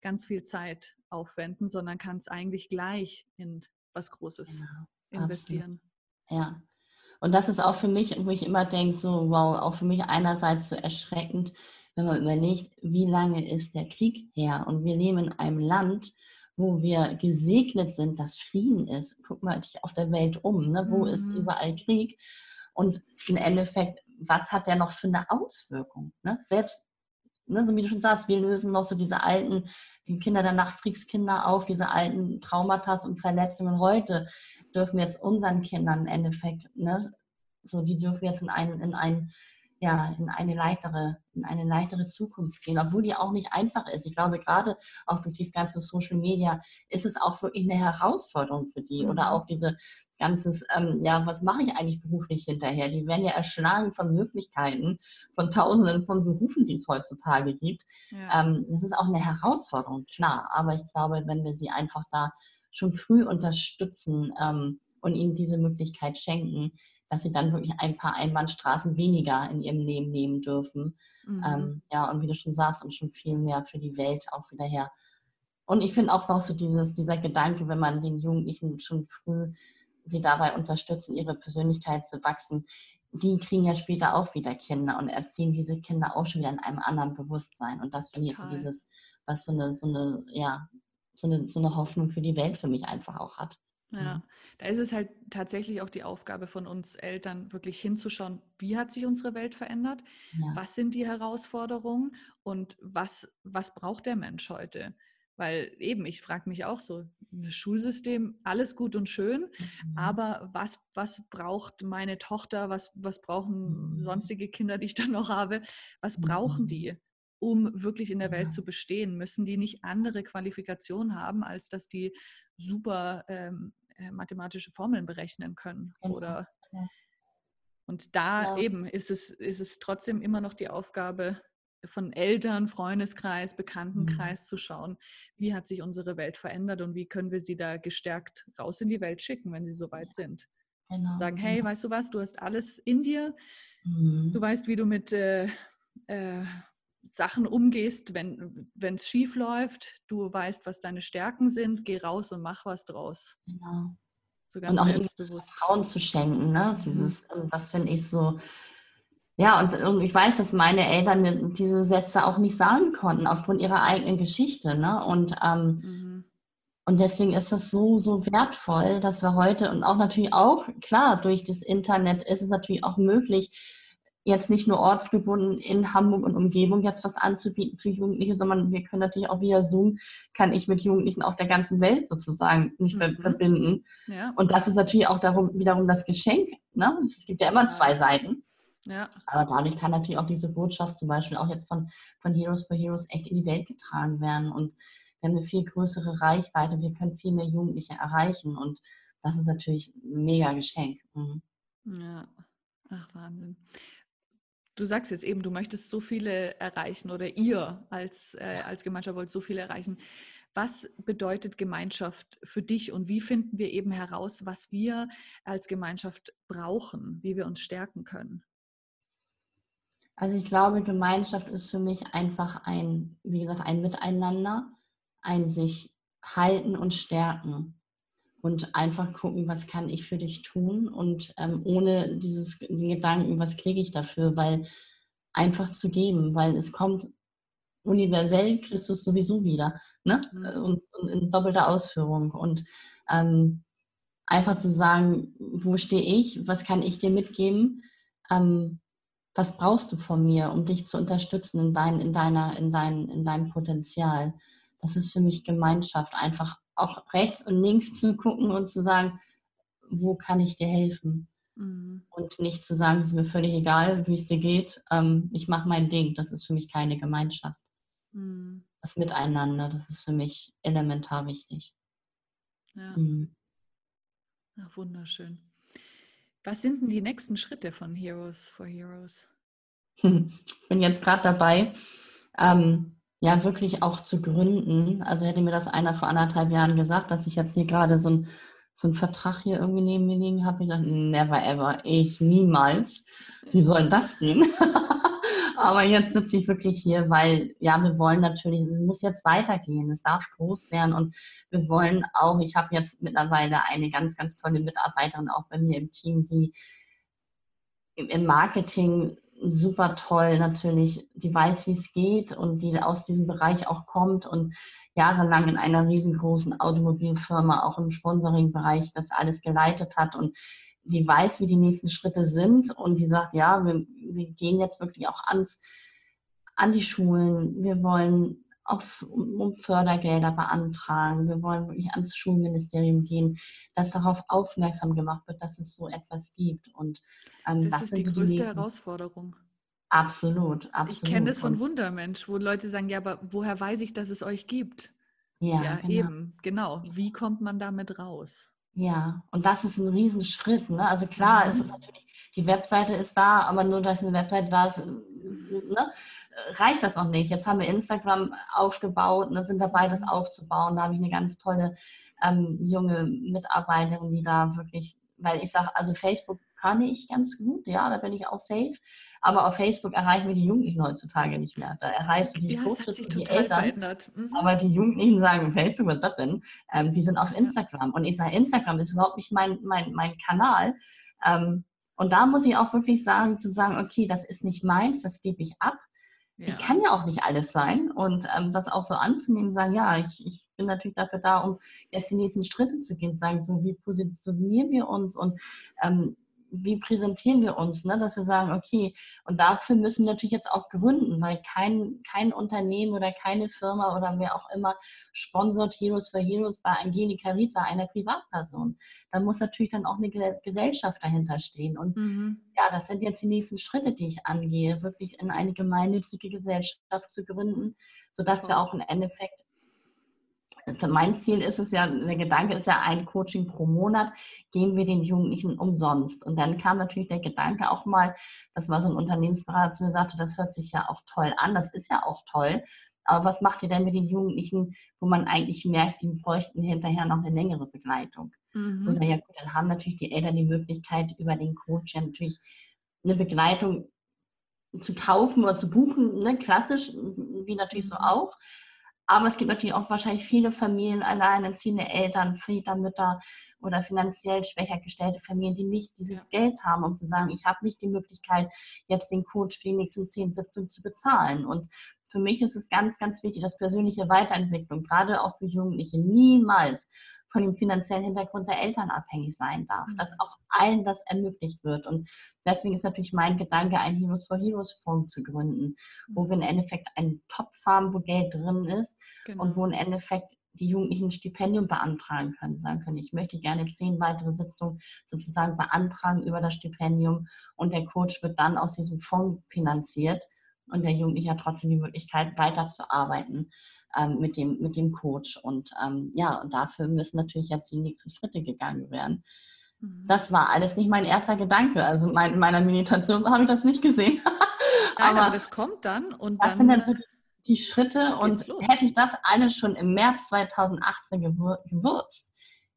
Speaker 1: ganz viel Zeit aufwenden, sondern kann es eigentlich gleich in was Großes genau. investieren.
Speaker 2: Absolut. Ja, und das ist auch für mich, wo ich immer denke, so, wow, auch für mich einerseits so erschreckend, wenn man überlegt, wie lange ist der Krieg her? Und wir leben in einem Land, wo wir gesegnet sind, dass Frieden ist. Guck mal dich auf der Welt um, ne? wo mhm. ist überall Krieg? Und im Endeffekt, was hat der noch für eine Auswirkung? Ne? Selbst, ne, so wie du schon sagst, wir lösen noch so diese alten, die Kinder der Nachkriegskinder auf, diese alten Traumata und Verletzungen. Heute dürfen wir jetzt unseren Kindern im Endeffekt, ne, so wie dürfen wir jetzt in ein, in ein, ja, in eine leichtere, in eine leichtere Zukunft gehen, obwohl die auch nicht einfach ist. Ich glaube, gerade auch durch dieses ganze Social Media ist es auch wirklich eine Herausforderung für die. Mhm. Oder auch diese ganzes, ähm, ja, was mache ich eigentlich beruflich hinterher? Die werden ja erschlagen von Möglichkeiten, von tausenden von Berufen, die es heutzutage gibt. Ja. Ähm, das ist auch eine Herausforderung, klar. Aber ich glaube, wenn wir sie einfach da schon früh unterstützen ähm, und ihnen diese Möglichkeit schenken, dass sie dann wirklich ein paar Einbahnstraßen weniger in ihrem Leben nehmen dürfen. Mhm. Ähm, ja, und wie du schon sagst, und schon viel mehr für die Welt auch wieder her. Und ich finde auch noch so dieses, dieser Gedanke, wenn man den Jugendlichen schon früh sie dabei unterstützt, in ihre Persönlichkeit zu wachsen, die kriegen ja später auch wieder Kinder und erziehen diese Kinder auch schon wieder in einem anderen Bewusstsein. Und das finde ich so dieses, was so eine, so eine, ja, so eine, so eine Hoffnung für die Welt für mich einfach auch hat.
Speaker 1: Ja, mhm. da ist es halt tatsächlich auch die Aufgabe von uns Eltern, wirklich hinzuschauen, wie hat sich unsere Welt verändert, ja. was sind die Herausforderungen und was, was braucht der Mensch heute? Weil eben, ich frage mich auch so, Schulsystem, alles gut und schön, mhm. aber was, was braucht meine Tochter, was, was brauchen mhm. sonstige Kinder, die ich dann noch habe, was brauchen mhm. die? um wirklich in der Welt zu bestehen? Müssen die nicht andere Qualifikationen haben, als dass die super ähm, äh, mathematische Formeln berechnen können? Genau. Oder und da ja. eben ist es, ist es trotzdem immer noch die Aufgabe von Eltern, Freundeskreis, Bekanntenkreis mhm. zu schauen, wie hat sich unsere Welt verändert und wie können wir sie da gestärkt raus in die Welt schicken, wenn sie soweit sind. Genau. Sagen, hey, genau. weißt du was, du hast alles in dir, mhm. du weißt, wie du mit äh, äh, Sachen umgehst, wenn es schief läuft. Du weißt, was deine Stärken sind. Geh raus und mach was draus. Genau.
Speaker 2: So und auch selbstbewusst. Vertrauen zu schenken. Ne? Dieses, mhm. Das finde ich so. Ja, und, und, ich weiß, dass meine Eltern mir diese Sätze auch nicht sagen konnten, aufgrund ihrer eigenen Geschichte. Ne? Und, ähm, mhm. Und deswegen ist das so, so wertvoll, dass wir heute und auch natürlich auch, klar, durch das Internet ist es natürlich auch möglich, jetzt nicht nur ortsgebunden in Hamburg und Umgebung jetzt was anzubieten für Jugendliche, sondern wir können natürlich auch via Zoom, kann ich mit Jugendlichen auf der ganzen Welt sozusagen mich mhm. verbinden. Ja. Und das ist natürlich auch darum, wiederum das Geschenk. Ne? Es gibt ja immer zwei Seiten. Ja. Aber dadurch kann natürlich auch diese Botschaft zum Beispiel auch jetzt von, von Heroes for Heroes echt in die Welt getragen werden. Und wir haben eine viel größere Reichweite, wir können viel mehr Jugendliche erreichen. Und das ist natürlich ein mega Geschenk. Mhm.
Speaker 1: Ja, ach Wahnsinn. Du sagst jetzt eben, du möchtest so viele erreichen oder ihr als, äh, als Gemeinschaft wollt so viele erreichen. Was bedeutet Gemeinschaft für dich und wie finden wir eben heraus, was wir als Gemeinschaft brauchen, wie wir uns stärken können?
Speaker 2: Also ich glaube, Gemeinschaft ist für mich einfach ein, wie gesagt, ein Miteinander, ein sich halten und stärken und einfach gucken, was kann ich für dich tun und ähm, ohne dieses Gedanken, was kriege ich dafür, weil einfach zu geben, weil es kommt universell Christus sowieso wieder ne? Mhm. Und, und, in doppelter Ausführung und ähm, einfach zu sagen, wo stehe ich, was kann ich dir mitgeben, ähm, was brauchst du von mir, um dich zu unterstützen in, dein, in, deiner, in, dein, in deinem Potenzial. Das ist für mich Gemeinschaft, einfach auch rechts und links zu gucken und zu sagen, wo kann ich dir helfen? Mhm. Und nicht zu sagen, es ist mir völlig egal, wie es dir geht, ähm, ich mache mein Ding. Das ist für mich keine Gemeinschaft. Mhm. Das Miteinander, das ist für mich elementar wichtig.
Speaker 1: Ja. Mhm. Ach, wunderschön. Was sind denn die nächsten Schritte von Heroes for Heroes?
Speaker 2: Ich bin jetzt gerade dabei, ähm, ja wirklich auch zu gründen. Also hätte mir das einer vor anderthalb Jahren gesagt, dass ich jetzt hier gerade so ein so einen Vertrag hier irgendwie neben mir liegen habe, ich dachte, never ever, ich niemals. Wie soll das gehen? Aber jetzt sitze ich wirklich hier, weil ja, wir wollen natürlich, es muss jetzt weitergehen, es darf groß werden und wir wollen auch, ich habe jetzt mittlerweile eine ganz, ganz tolle Mitarbeiterin auch bei mir im Team, die im Marketing super toll natürlich, die weiß, wie es geht und die aus diesem Bereich auch kommt und jahrelang in einer riesengroßen Automobilfirma, auch im Sponsoring-Bereich, das alles geleitet hat und die weiß, wie die nächsten Schritte sind und die sagt, ja, wir, wir gehen jetzt wirklich auch ans, an die Schulen, wir wollen auf, um Fördergelder beantragen. Wir wollen wirklich ans Schulministerium gehen, dass darauf aufmerksam gemacht wird, dass es so etwas gibt. Und
Speaker 1: ähm, das, das ist die größte die Herausforderung.
Speaker 2: Absolut, absolut.
Speaker 1: Ich kenne das von Wundermensch, wo Leute sagen, ja, aber woher weiß ich, dass es euch gibt? Ja, ja genau. eben, genau. Wie kommt man damit raus?
Speaker 2: Ja, und das ist ein Riesenschritt. Ne? Also klar, mhm. es ist natürlich, die Webseite ist da, aber nur, dass eine Webseite da ist, ne? Reicht das noch nicht. Jetzt haben wir Instagram aufgebaut und sind dabei, das aufzubauen. Da habe ich eine ganz tolle ähm, junge Mitarbeiterin, die da wirklich, weil ich sage, also Facebook kann ich ganz gut, ja, da bin ich auch safe. Aber auf Facebook erreichen wir die Jugendlichen heutzutage nicht mehr. Da erreichst du die ja, Coaches und die Eltern. Mhm. Aber die Jugendlichen sagen, Facebook, was das denn? Ähm, die sind auf Instagram. Und ich sage, Instagram ist überhaupt nicht mein, mein, mein Kanal. Ähm, und da muss ich auch wirklich sagen, zu sagen, okay, das ist nicht meins, das gebe ich ab. Ja. Ich kann ja auch nicht alles sein und ähm, das auch so anzunehmen, sagen, ja, ich, ich bin natürlich dafür da, um jetzt die nächsten Schritte zu gehen, sagen, so wie positionieren wir uns und ähm, wie präsentieren wir uns, ne? dass wir sagen, okay, und dafür müssen wir natürlich jetzt auch gründen, weil kein, kein Unternehmen oder keine Firma oder wer auch immer sponsort Heroes for Heroes bei Angelika Riedler, einer Privatperson. Da muss natürlich dann auch eine Gesellschaft dahinter stehen. Und mhm. ja, das sind jetzt die nächsten Schritte, die ich angehe, wirklich in eine gemeinnützige Gesellschaft zu gründen, sodass wir auch im Endeffekt für mein Ziel ist es ja, der Gedanke ist ja ein Coaching pro Monat, geben wir den Jugendlichen umsonst. Und dann kam natürlich der Gedanke auch mal, das war so ein Unternehmensberater zu mir sagte, das hört sich ja auch toll an, das ist ja auch toll. Aber was macht ihr denn mit den Jugendlichen, wo man eigentlich merkt, die bräuchten hinterher noch eine längere Begleitung? Mhm. Und ja gut, dann haben natürlich die Eltern die Möglichkeit, über den Coach ja natürlich eine Begleitung zu kaufen oder zu buchen, ne? klassisch, wie natürlich so mhm. auch. Aber es gibt natürlich auch wahrscheinlich viele Familien, alleinerziehende Eltern, Väter, Mütter oder finanziell schwächer gestellte Familien, die nicht dieses. Geld haben, um zu sagen, ich habe nicht die Möglichkeit, jetzt den Coach für die nächsten zehn Sitzungen zu bezahlen. Und für mich ist es ganz, ganz wichtig, dass persönliche Weiterentwicklung, gerade auch für Jugendliche, niemals von dem finanziellen Hintergrund der Eltern abhängig sein darf, mhm. dass auch allen das ermöglicht wird. Und deswegen ist natürlich mein Gedanke, einen Heroes for Heroes Fonds zu gründen, mhm. wo wir im Endeffekt einen Topf haben, wo Geld drin ist genau. und wo im Endeffekt die Jugendlichen ein Stipendium beantragen können, sagen können, ich möchte gerne zehn weitere Sitzungen sozusagen beantragen über das Stipendium und der Coach wird dann aus diesem Fonds finanziert und der Jugendliche hat trotzdem die Möglichkeit, weiterzuarbeiten ähm, mit, dem, mit dem Coach. Und ähm, ja, und dafür müssen natürlich jetzt die nächsten Schritte gegangen werden. Mhm. Das war alles nicht mein erster Gedanke. Also mein, in meiner Meditation habe ich das nicht gesehen.
Speaker 1: Nein, aber, aber, das kommt dann und
Speaker 2: das
Speaker 1: dann.
Speaker 2: sind dann so die, die Schritte und los. hätte ich das alles schon im März 2018 gewürzt,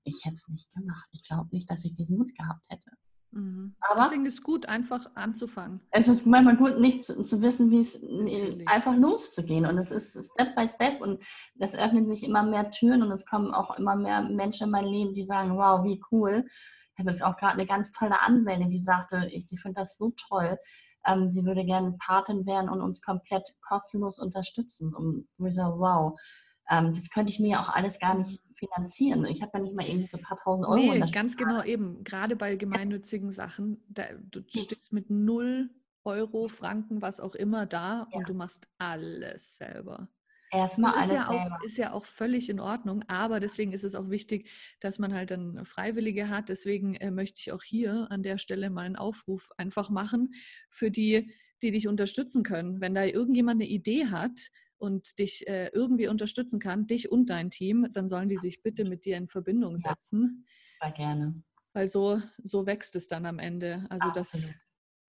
Speaker 2: ich hätte es nicht gemacht. Ich glaube nicht, dass ich diesen Mut gehabt hätte.
Speaker 1: Mhm. Aber Deswegen ist es gut, einfach anzufangen.
Speaker 2: Es ist manchmal gut, nicht zu, zu wissen, wie es Natürlich. einfach loszugehen. Und es ist Step by Step und es öffnen sich immer mehr Türen und es kommen auch immer mehr Menschen in mein Leben, die sagen, wow, wie cool. Ich habe jetzt auch gerade eine ganz tolle Anwältin, die sagte, ich, sie findet das so toll. Ähm, sie würde gerne Patin werden und uns komplett kostenlos unterstützen. Und ich sage, wow, ähm, das könnte ich mir auch alles gar nicht finanzieren. Ich habe ja nicht mal irgendwie so ein paar tausend Euro.
Speaker 1: Nee, ganz genau eben. Gerade bei gemeinnützigen Sachen, da, du stehst mit null Euro, Franken, was auch immer da ja. und du machst alles selber.
Speaker 2: Erstmal alles
Speaker 1: ja
Speaker 2: selber.
Speaker 1: Auch, ist ja auch völlig in Ordnung, aber deswegen ist es auch wichtig, dass man halt dann Freiwillige hat. Deswegen äh, möchte ich auch hier an der Stelle mal einen Aufruf einfach machen für die, die dich unterstützen können. Wenn da irgendjemand eine Idee hat, und dich äh, irgendwie unterstützen kann, dich und dein Team, dann sollen die sich bitte mit dir in Verbindung setzen.
Speaker 2: Ja, gerne.
Speaker 1: Weil so, so wächst es dann am Ende. Also, Absolut. dass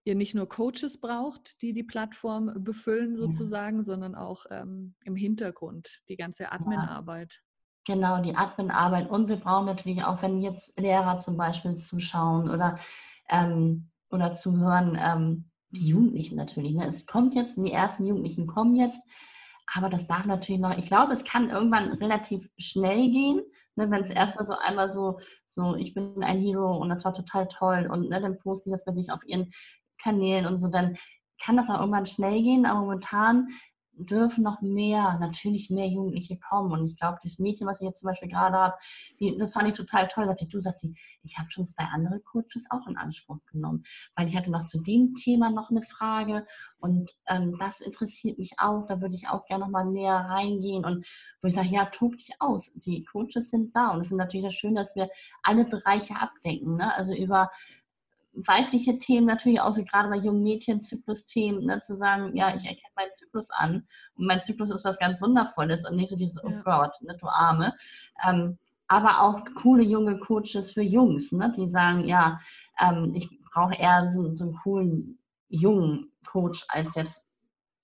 Speaker 1: ihr nicht nur Coaches braucht, die die Plattform befüllen sozusagen, ja. sondern auch ähm, im Hintergrund die ganze Admin-Arbeit.
Speaker 2: Ja. Genau, die Admin-Arbeit. Und wir brauchen natürlich auch, wenn jetzt Lehrer zum Beispiel zuschauen oder, ähm, oder zuhören, ähm, die Jugendlichen natürlich. Ne? Es kommt jetzt, die ersten Jugendlichen kommen jetzt. Aber das darf natürlich noch, ich glaube, es kann irgendwann relativ schnell gehen, ne, wenn es erstmal so einmal so, so, ich bin ein Hero und das war total toll und ne, dann posten die das bei sich auf ihren Kanälen und so, dann kann das auch irgendwann schnell gehen, aber momentan dürfen noch mehr, natürlich mehr Jugendliche kommen. Und ich glaube, das Mädchen, was ich jetzt zum Beispiel gerade habe, das fand ich total toll, dass sie, du sagst, ich habe schon zwei andere Coaches auch in Anspruch genommen, weil ich hatte noch zu dem Thema noch eine Frage und ähm, das interessiert mich auch, da würde ich auch gerne noch mal näher reingehen und wo ich sage, ja, tob dich aus. Die Coaches sind da und es ist natürlich das Schöne, dass wir alle Bereiche abdenken, ne? also über weibliche Themen natürlich auch, so gerade bei jungen Mädchen, Zyklus-Themen, ne, zu sagen, ja, ich erkenne meinen Zyklus an und mein Zyklus ist was ganz Wundervolles und nicht so dieses, oh ja. oh Gott, ne, du Arme. Ähm, aber auch coole junge Coaches für Jungs, ne, die sagen, ja, ähm, ich brauche eher so, so, einen coolen jungen Coach als jetzt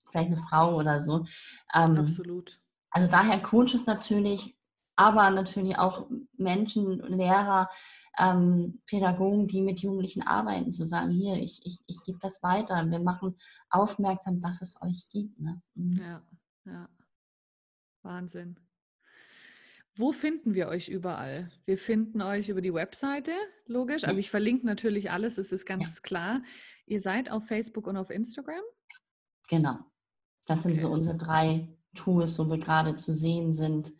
Speaker 2: vielleicht eine Frau oder so.
Speaker 1: Ähm, Absolut.
Speaker 2: Also daher Coaches natürlich, aber natürlich auch Menschen, Lehrer, ähm, Pädagogen, die mit Jugendlichen arbeiten, zu sagen, hier, ich, ich, ich gebe das weiter, wir machen aufmerksam, dass es euch gibt. Ne?
Speaker 1: Mhm. Ja, ja. Wahnsinn. Wo finden wir euch überall? Wir finden euch über die Webseite, logisch. Also ich verlinke natürlich alles, es ist ganz ja. klar. Ihr seid auf Facebook und auf Instagram?
Speaker 2: Genau. Das okay. sind so unsere drei Tools, wo wir gerade zu sehen sind.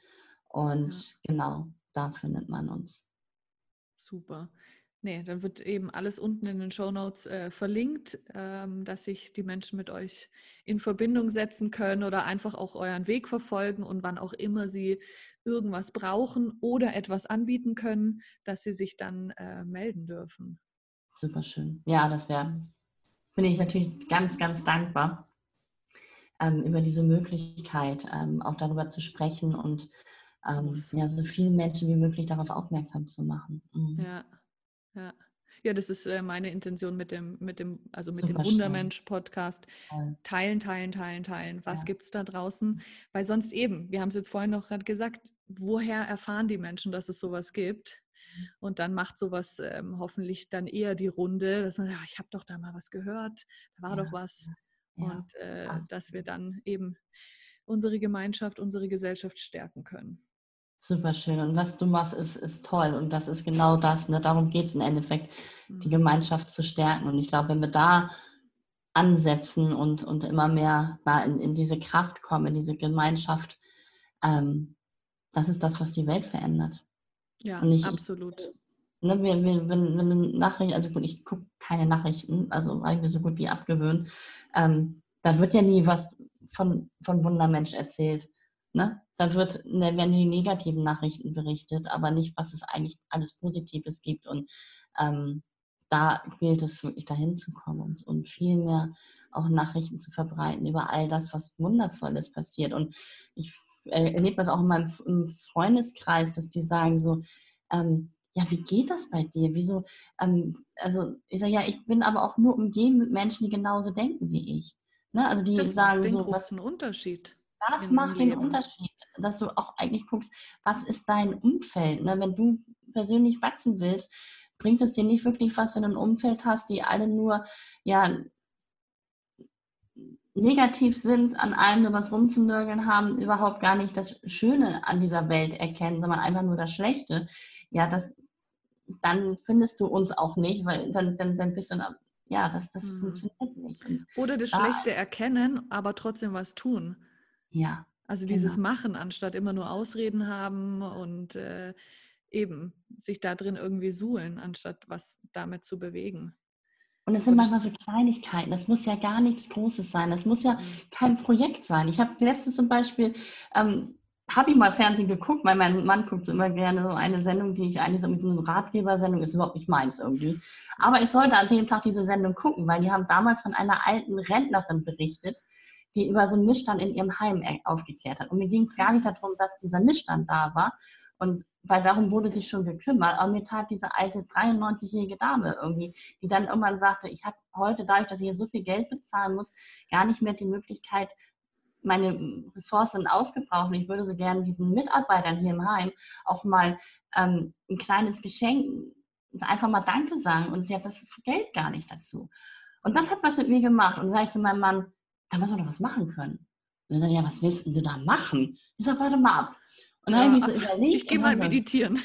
Speaker 2: Und genau, da findet man uns.
Speaker 1: Super. Nee, dann wird eben alles unten in den Show Notes äh, verlinkt, ähm, dass sich die Menschen mit euch in Verbindung setzen können oder einfach auch euren Weg verfolgen und wann auch immer sie irgendwas brauchen oder etwas anbieten können, dass sie sich dann äh, melden dürfen.
Speaker 2: Super schön. Ja, das wäre, bin ich natürlich ganz, ganz dankbar ähm, über diese Möglichkeit, ähm, auch darüber zu sprechen und ähm, ja, so viele Menschen wie möglich darauf aufmerksam zu machen.
Speaker 1: Mhm. Ja, ja. Ja, das ist äh, meine Intention mit dem, mit dem, also mit Super dem Wundermensch-Podcast. Teilen, teilen, teilen, teilen. Was ja. gibt es da draußen? Weil sonst eben, wir haben es jetzt vorhin noch gerade gesagt, woher erfahren die Menschen, dass es sowas gibt? Mhm. Und dann macht sowas ähm, hoffentlich dann eher die Runde, dass man sagt, ich habe doch da mal was gehört, da war ja. doch was. Ja. Und äh, dass wir dann eben unsere Gemeinschaft, unsere Gesellschaft stärken können.
Speaker 2: Super schön. Und was du machst, ist, ist toll. Und das ist genau das. Ne? Darum geht es im Endeffekt, die mhm. Gemeinschaft zu stärken. Und ich glaube, wenn wir da ansetzen und, und immer mehr na, in, in diese Kraft kommen, in diese Gemeinschaft. Ähm, das ist das, was die Welt verändert.
Speaker 1: Ja, ich, absolut.
Speaker 2: Ne, wenn, wenn, wenn Nachrichten, also gut, ich gucke keine Nachrichten, also habe ich mir so gut wie abgewöhnt. Ähm, da wird ja nie was von, von Wundermensch erzählt. Ne? Da wird, ne, werden die negativen Nachrichten berichtet, aber nicht, was es eigentlich alles Positives gibt. Und ähm, da gilt es wirklich dahin zu kommen und, und viel mehr auch Nachrichten zu verbreiten über all das, was Wundervolles passiert. Und ich äh, erlebe das auch in meinem im Freundeskreis, dass die sagen so, ähm, ja, wie geht das bei dir? Wieso? Ähm, also ich sage ja, ich bin aber auch nur umgeben mit Menschen, die genauso denken wie ich. Ne? Also die
Speaker 1: das
Speaker 2: sagen
Speaker 1: macht den
Speaker 2: so,
Speaker 1: großen was, Unterschied.
Speaker 2: Das macht den Unterschied, dass du auch eigentlich guckst, was ist dein Umfeld? Ne? Wenn du persönlich wachsen willst, bringt es dir nicht wirklich was, wenn du ein Umfeld hast, die alle nur ja, negativ sind, an allem nur was rumzunörgeln haben, überhaupt gar nicht das Schöne an dieser Welt erkennen, sondern einfach nur das Schlechte. Ja, das, dann findest du uns auch nicht, weil dann, dann, dann bist du, ja, das, das mhm. funktioniert nicht. Und
Speaker 1: Oder das da, Schlechte erkennen, aber trotzdem was tun.
Speaker 2: Ja.
Speaker 1: Also dieses genau. Machen, anstatt immer nur Ausreden haben und äh, eben sich da drin irgendwie suhlen, anstatt was damit zu bewegen.
Speaker 2: Und es sind manchmal so Kleinigkeiten. Das muss ja gar nichts Großes sein. Das muss ja mhm. kein Projekt sein. Ich habe letztens zum Beispiel, ähm, habe ich mal Fernsehen geguckt, weil mein Mann guckt immer gerne so eine Sendung, die ich eigentlich so, so eine Ratgebersendung ist, überhaupt nicht meins irgendwie. Aber ich sollte an dem Tag diese Sendung gucken, weil die haben damals von einer alten Rentnerin berichtet, die über so einen Missstand in ihrem Heim äh, aufgeklärt hat. Und mir ging es gar nicht darum, dass dieser Missstand da war, und weil darum wurde sich schon gekümmert. Aber mir tat diese alte 93-jährige Dame irgendwie, die dann irgendwann sagte, ich habe heute dadurch, dass ich hier so viel Geld bezahlen muss, gar nicht mehr die Möglichkeit, meine Ressourcen aufgebraucht. Ich würde so gerne diesen Mitarbeitern hier im Heim auch mal ähm, ein kleines Geschenk, einfach mal Danke sagen. Und sie hat das Geld gar nicht dazu. Und das hat was mit mir gemacht. Und sage ich zu meinem Mann, da muss man doch was machen können. Und dann ja, was willst du da machen? Ich sage, warte mal ab.
Speaker 1: Und dann ja, habe ich mich so überlegt. Ich gehe mal meditieren.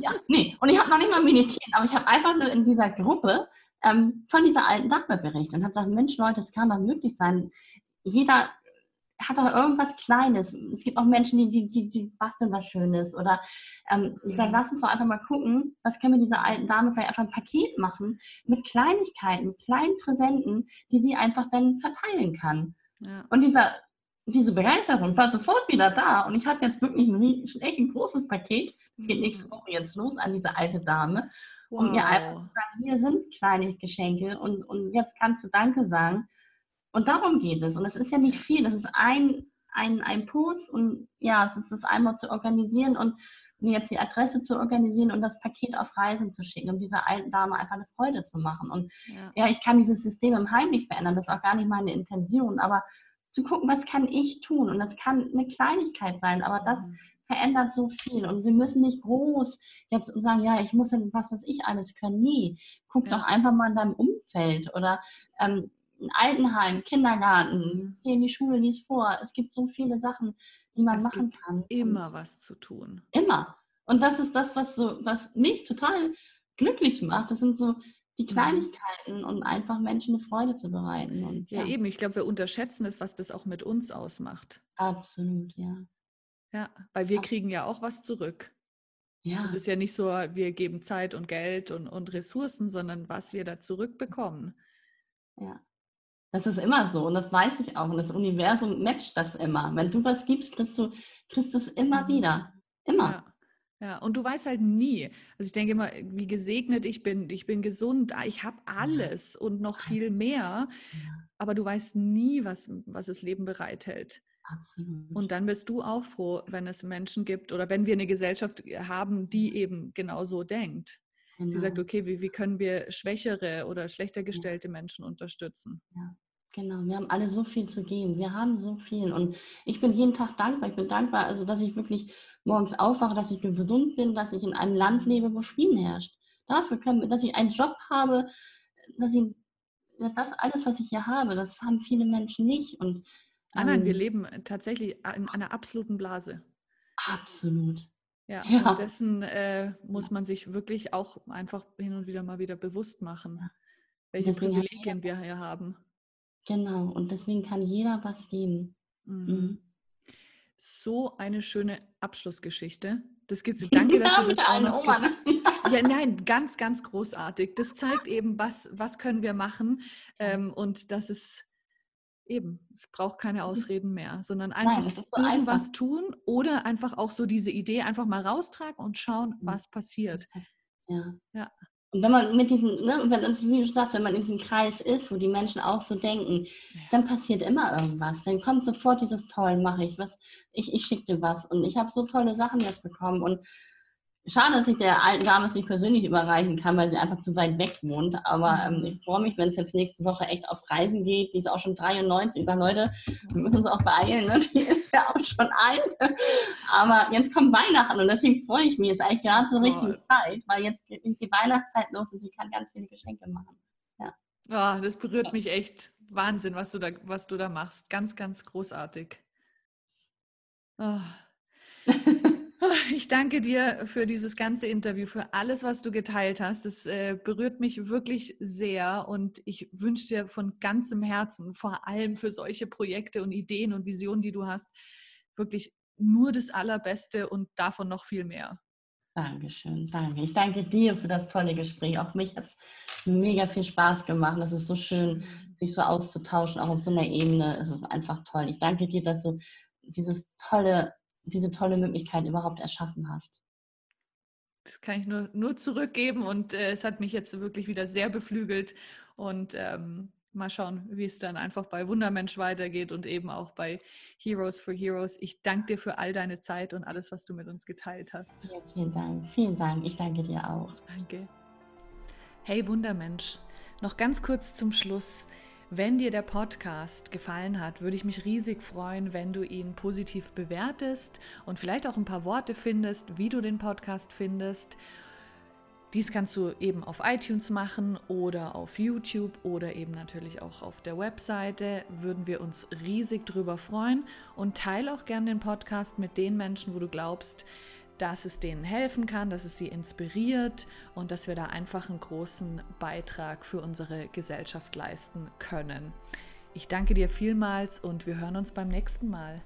Speaker 2: Ja, nee, und ich habe noch nicht mal meditiert, aber ich habe einfach nur in dieser Gruppe ähm, von dieser alten Dame berichtet und habe gesagt, Mensch Leute, es kann doch möglich sein. Jeder hat doch irgendwas Kleines. Es gibt auch Menschen, die, die, die, die basteln was Schönes. Oder ähm, ich sage, lass uns doch einfach mal gucken, was können wir dieser alten Dame vielleicht einfach ein Paket machen mit Kleinigkeiten, mit kleinen Präsenten, die sie einfach dann verteilen kann. Ja. Und dieser diese Begeisterung war sofort wieder da und ich habe jetzt wirklich ein, echt ein großes Paket. Es geht nächste Woche jetzt los an diese alte Dame, wow. um ihr einfach zu sagen, hier sind kleine Geschenke und, und jetzt kannst du Danke sagen. Und darum geht es. Und es ist ja nicht viel. Das ist ein, ein, ein Post und ja, es ist das einmal zu organisieren und mir jetzt die Adresse zu organisieren und das Paket auf Reisen zu schicken, um dieser alten Dame einfach eine Freude zu machen. Und ja, ja ich kann dieses System im Heim nicht verändern. Das ist auch gar nicht meine Intention. Aber zu gucken, was kann ich tun? Und das kann eine Kleinigkeit sein, aber das mhm. verändert so viel. Und wir müssen nicht groß jetzt sagen, ja, ich muss ja was, was ich alles können. Nie. Guck ja. doch einfach mal in deinem Umfeld oder ähm, ein Altenheim, Kindergarten, hier in die Schule, lies vor. Es gibt so viele Sachen, die man es machen kann.
Speaker 1: Immer Und was zu tun.
Speaker 2: Immer. Und das ist das, was so, was mich total glücklich macht. Das sind so die mhm. Kleinigkeiten und einfach Menschen eine Freude zu bereiten. Und,
Speaker 1: ja. ja, eben. Ich glaube, wir unterschätzen es, was das auch mit uns ausmacht.
Speaker 2: Absolut, ja.
Speaker 1: Ja, weil wir Absolut. kriegen ja auch was zurück. Ja. Es ist ja nicht so, wir geben Zeit und Geld und, und Ressourcen, sondern was wir da zurückbekommen.
Speaker 2: Ja. Das ist immer so und das weiß ich auch. Und das Universum matcht das immer. Wenn du was gibst, kriegst du, kriegst es immer mhm. wieder. Immer.
Speaker 1: Ja. Ja, und du weißt halt nie. Also ich denke immer, wie gesegnet ich bin. Ich bin gesund, ah, ich habe alles und noch viel mehr. Aber du weißt nie, was, was das Leben bereithält. Absolut. Und dann bist du auch froh, wenn es Menschen gibt oder wenn wir eine Gesellschaft haben, die eben genau so denkt. Genau. Sie sagt, genau. okay, wie, wie können wir schwächere oder schlechter gestellte Menschen unterstützen?
Speaker 2: Ja. Genau, wir haben alle so viel zu geben. Wir haben so viel. Und ich bin jeden Tag dankbar. Ich bin dankbar, also dass ich wirklich morgens aufwache, dass ich gesund bin, dass ich in einem Land lebe, wo Frieden herrscht. Dafür können wir, dass ich einen Job habe, dass ich das alles, was ich hier habe, das haben viele Menschen nicht. Und,
Speaker 1: nein, nein, wir ähm leben tatsächlich in einer absoluten Blase.
Speaker 2: Absolut.
Speaker 1: Ja, ja. und dessen äh, muss man sich wirklich auch einfach hin und wieder mal wieder bewusst machen, welche Privilegien wir hier haben.
Speaker 2: Genau, und deswegen kann jeder was geben. Mhm.
Speaker 1: Mhm. So eine schöne Abschlussgeschichte. Das gibt's. Danke, dass du das auch noch. Oma, ne? Ja, nein, ganz, ganz großartig. Das zeigt eben, was, was können wir machen ähm, und das ist eben, es braucht keine mhm. Ausreden mehr, sondern einfach nein, so irgendwas einfach. tun oder einfach auch so diese Idee einfach mal raustragen und schauen, mhm. was passiert.
Speaker 2: Ja. ja. Und wenn man mit diesen, ne, wenn, wie du sagst, wenn man in diesem Kreis ist, wo die Menschen auch so denken, ja. dann passiert immer irgendwas. Dann kommt sofort dieses Toll, mache ich was, ich, ich schicke dir was. Und ich habe so tolle Sachen jetzt bekommen. Und Schade, dass ich der alten Dame es nicht persönlich überreichen kann, weil sie einfach zu weit weg wohnt. Aber ähm, mhm. ich freue mich, wenn es jetzt nächste Woche echt auf Reisen geht. Die ist auch schon 93. Ich sage, Leute, wir müssen uns auch beeilen. Ne? Die ist ja auch schon alt. Aber jetzt kommt Weihnachten und deswegen freue ich mich. Jetzt eigentlich gerade zur richtigen Zeit, weil jetzt geht die Weihnachtszeit los und sie kann ganz viele Geschenke machen. Ja.
Speaker 1: Oh, das berührt mich echt. Wahnsinn, was du da, was du da machst. Ganz, ganz großartig. Oh. Ich danke dir für dieses ganze Interview, für alles, was du geteilt hast. Das äh, berührt mich wirklich sehr und ich wünsche dir von ganzem Herzen, vor allem für solche Projekte und Ideen und Visionen, die du hast, wirklich nur das Allerbeste und davon noch viel mehr.
Speaker 2: Dankeschön, danke. Ich danke dir für das tolle Gespräch. Auch mich hat es mega viel Spaß gemacht. Es ist so schön, sich so auszutauschen, auch auf so einer Ebene. Es ist einfach toll. Ich danke dir, dass du dieses tolle diese tolle Möglichkeit überhaupt erschaffen hast.
Speaker 1: Das kann ich nur, nur zurückgeben und äh, es hat mich jetzt wirklich wieder sehr beflügelt und ähm, mal schauen, wie es dann einfach bei Wundermensch weitergeht und eben auch bei Heroes for Heroes. Ich danke dir für all deine Zeit und alles, was du mit uns geteilt hast.
Speaker 2: Ja, vielen Dank, vielen Dank. Ich danke dir auch.
Speaker 1: Danke. Hey Wundermensch, noch ganz kurz zum Schluss. Wenn dir der Podcast gefallen hat, würde ich mich riesig freuen, wenn du ihn positiv bewertest und vielleicht auch ein paar Worte findest, wie du den Podcast findest. Dies kannst du eben auf iTunes machen oder auf YouTube oder eben natürlich auch auf der Webseite. Würden wir uns riesig drüber freuen und teile auch gerne den Podcast mit den Menschen, wo du glaubst, dass es denen helfen kann, dass es sie inspiriert und dass wir da einfach einen großen Beitrag für unsere Gesellschaft leisten können. Ich danke dir vielmals und wir hören uns beim nächsten Mal.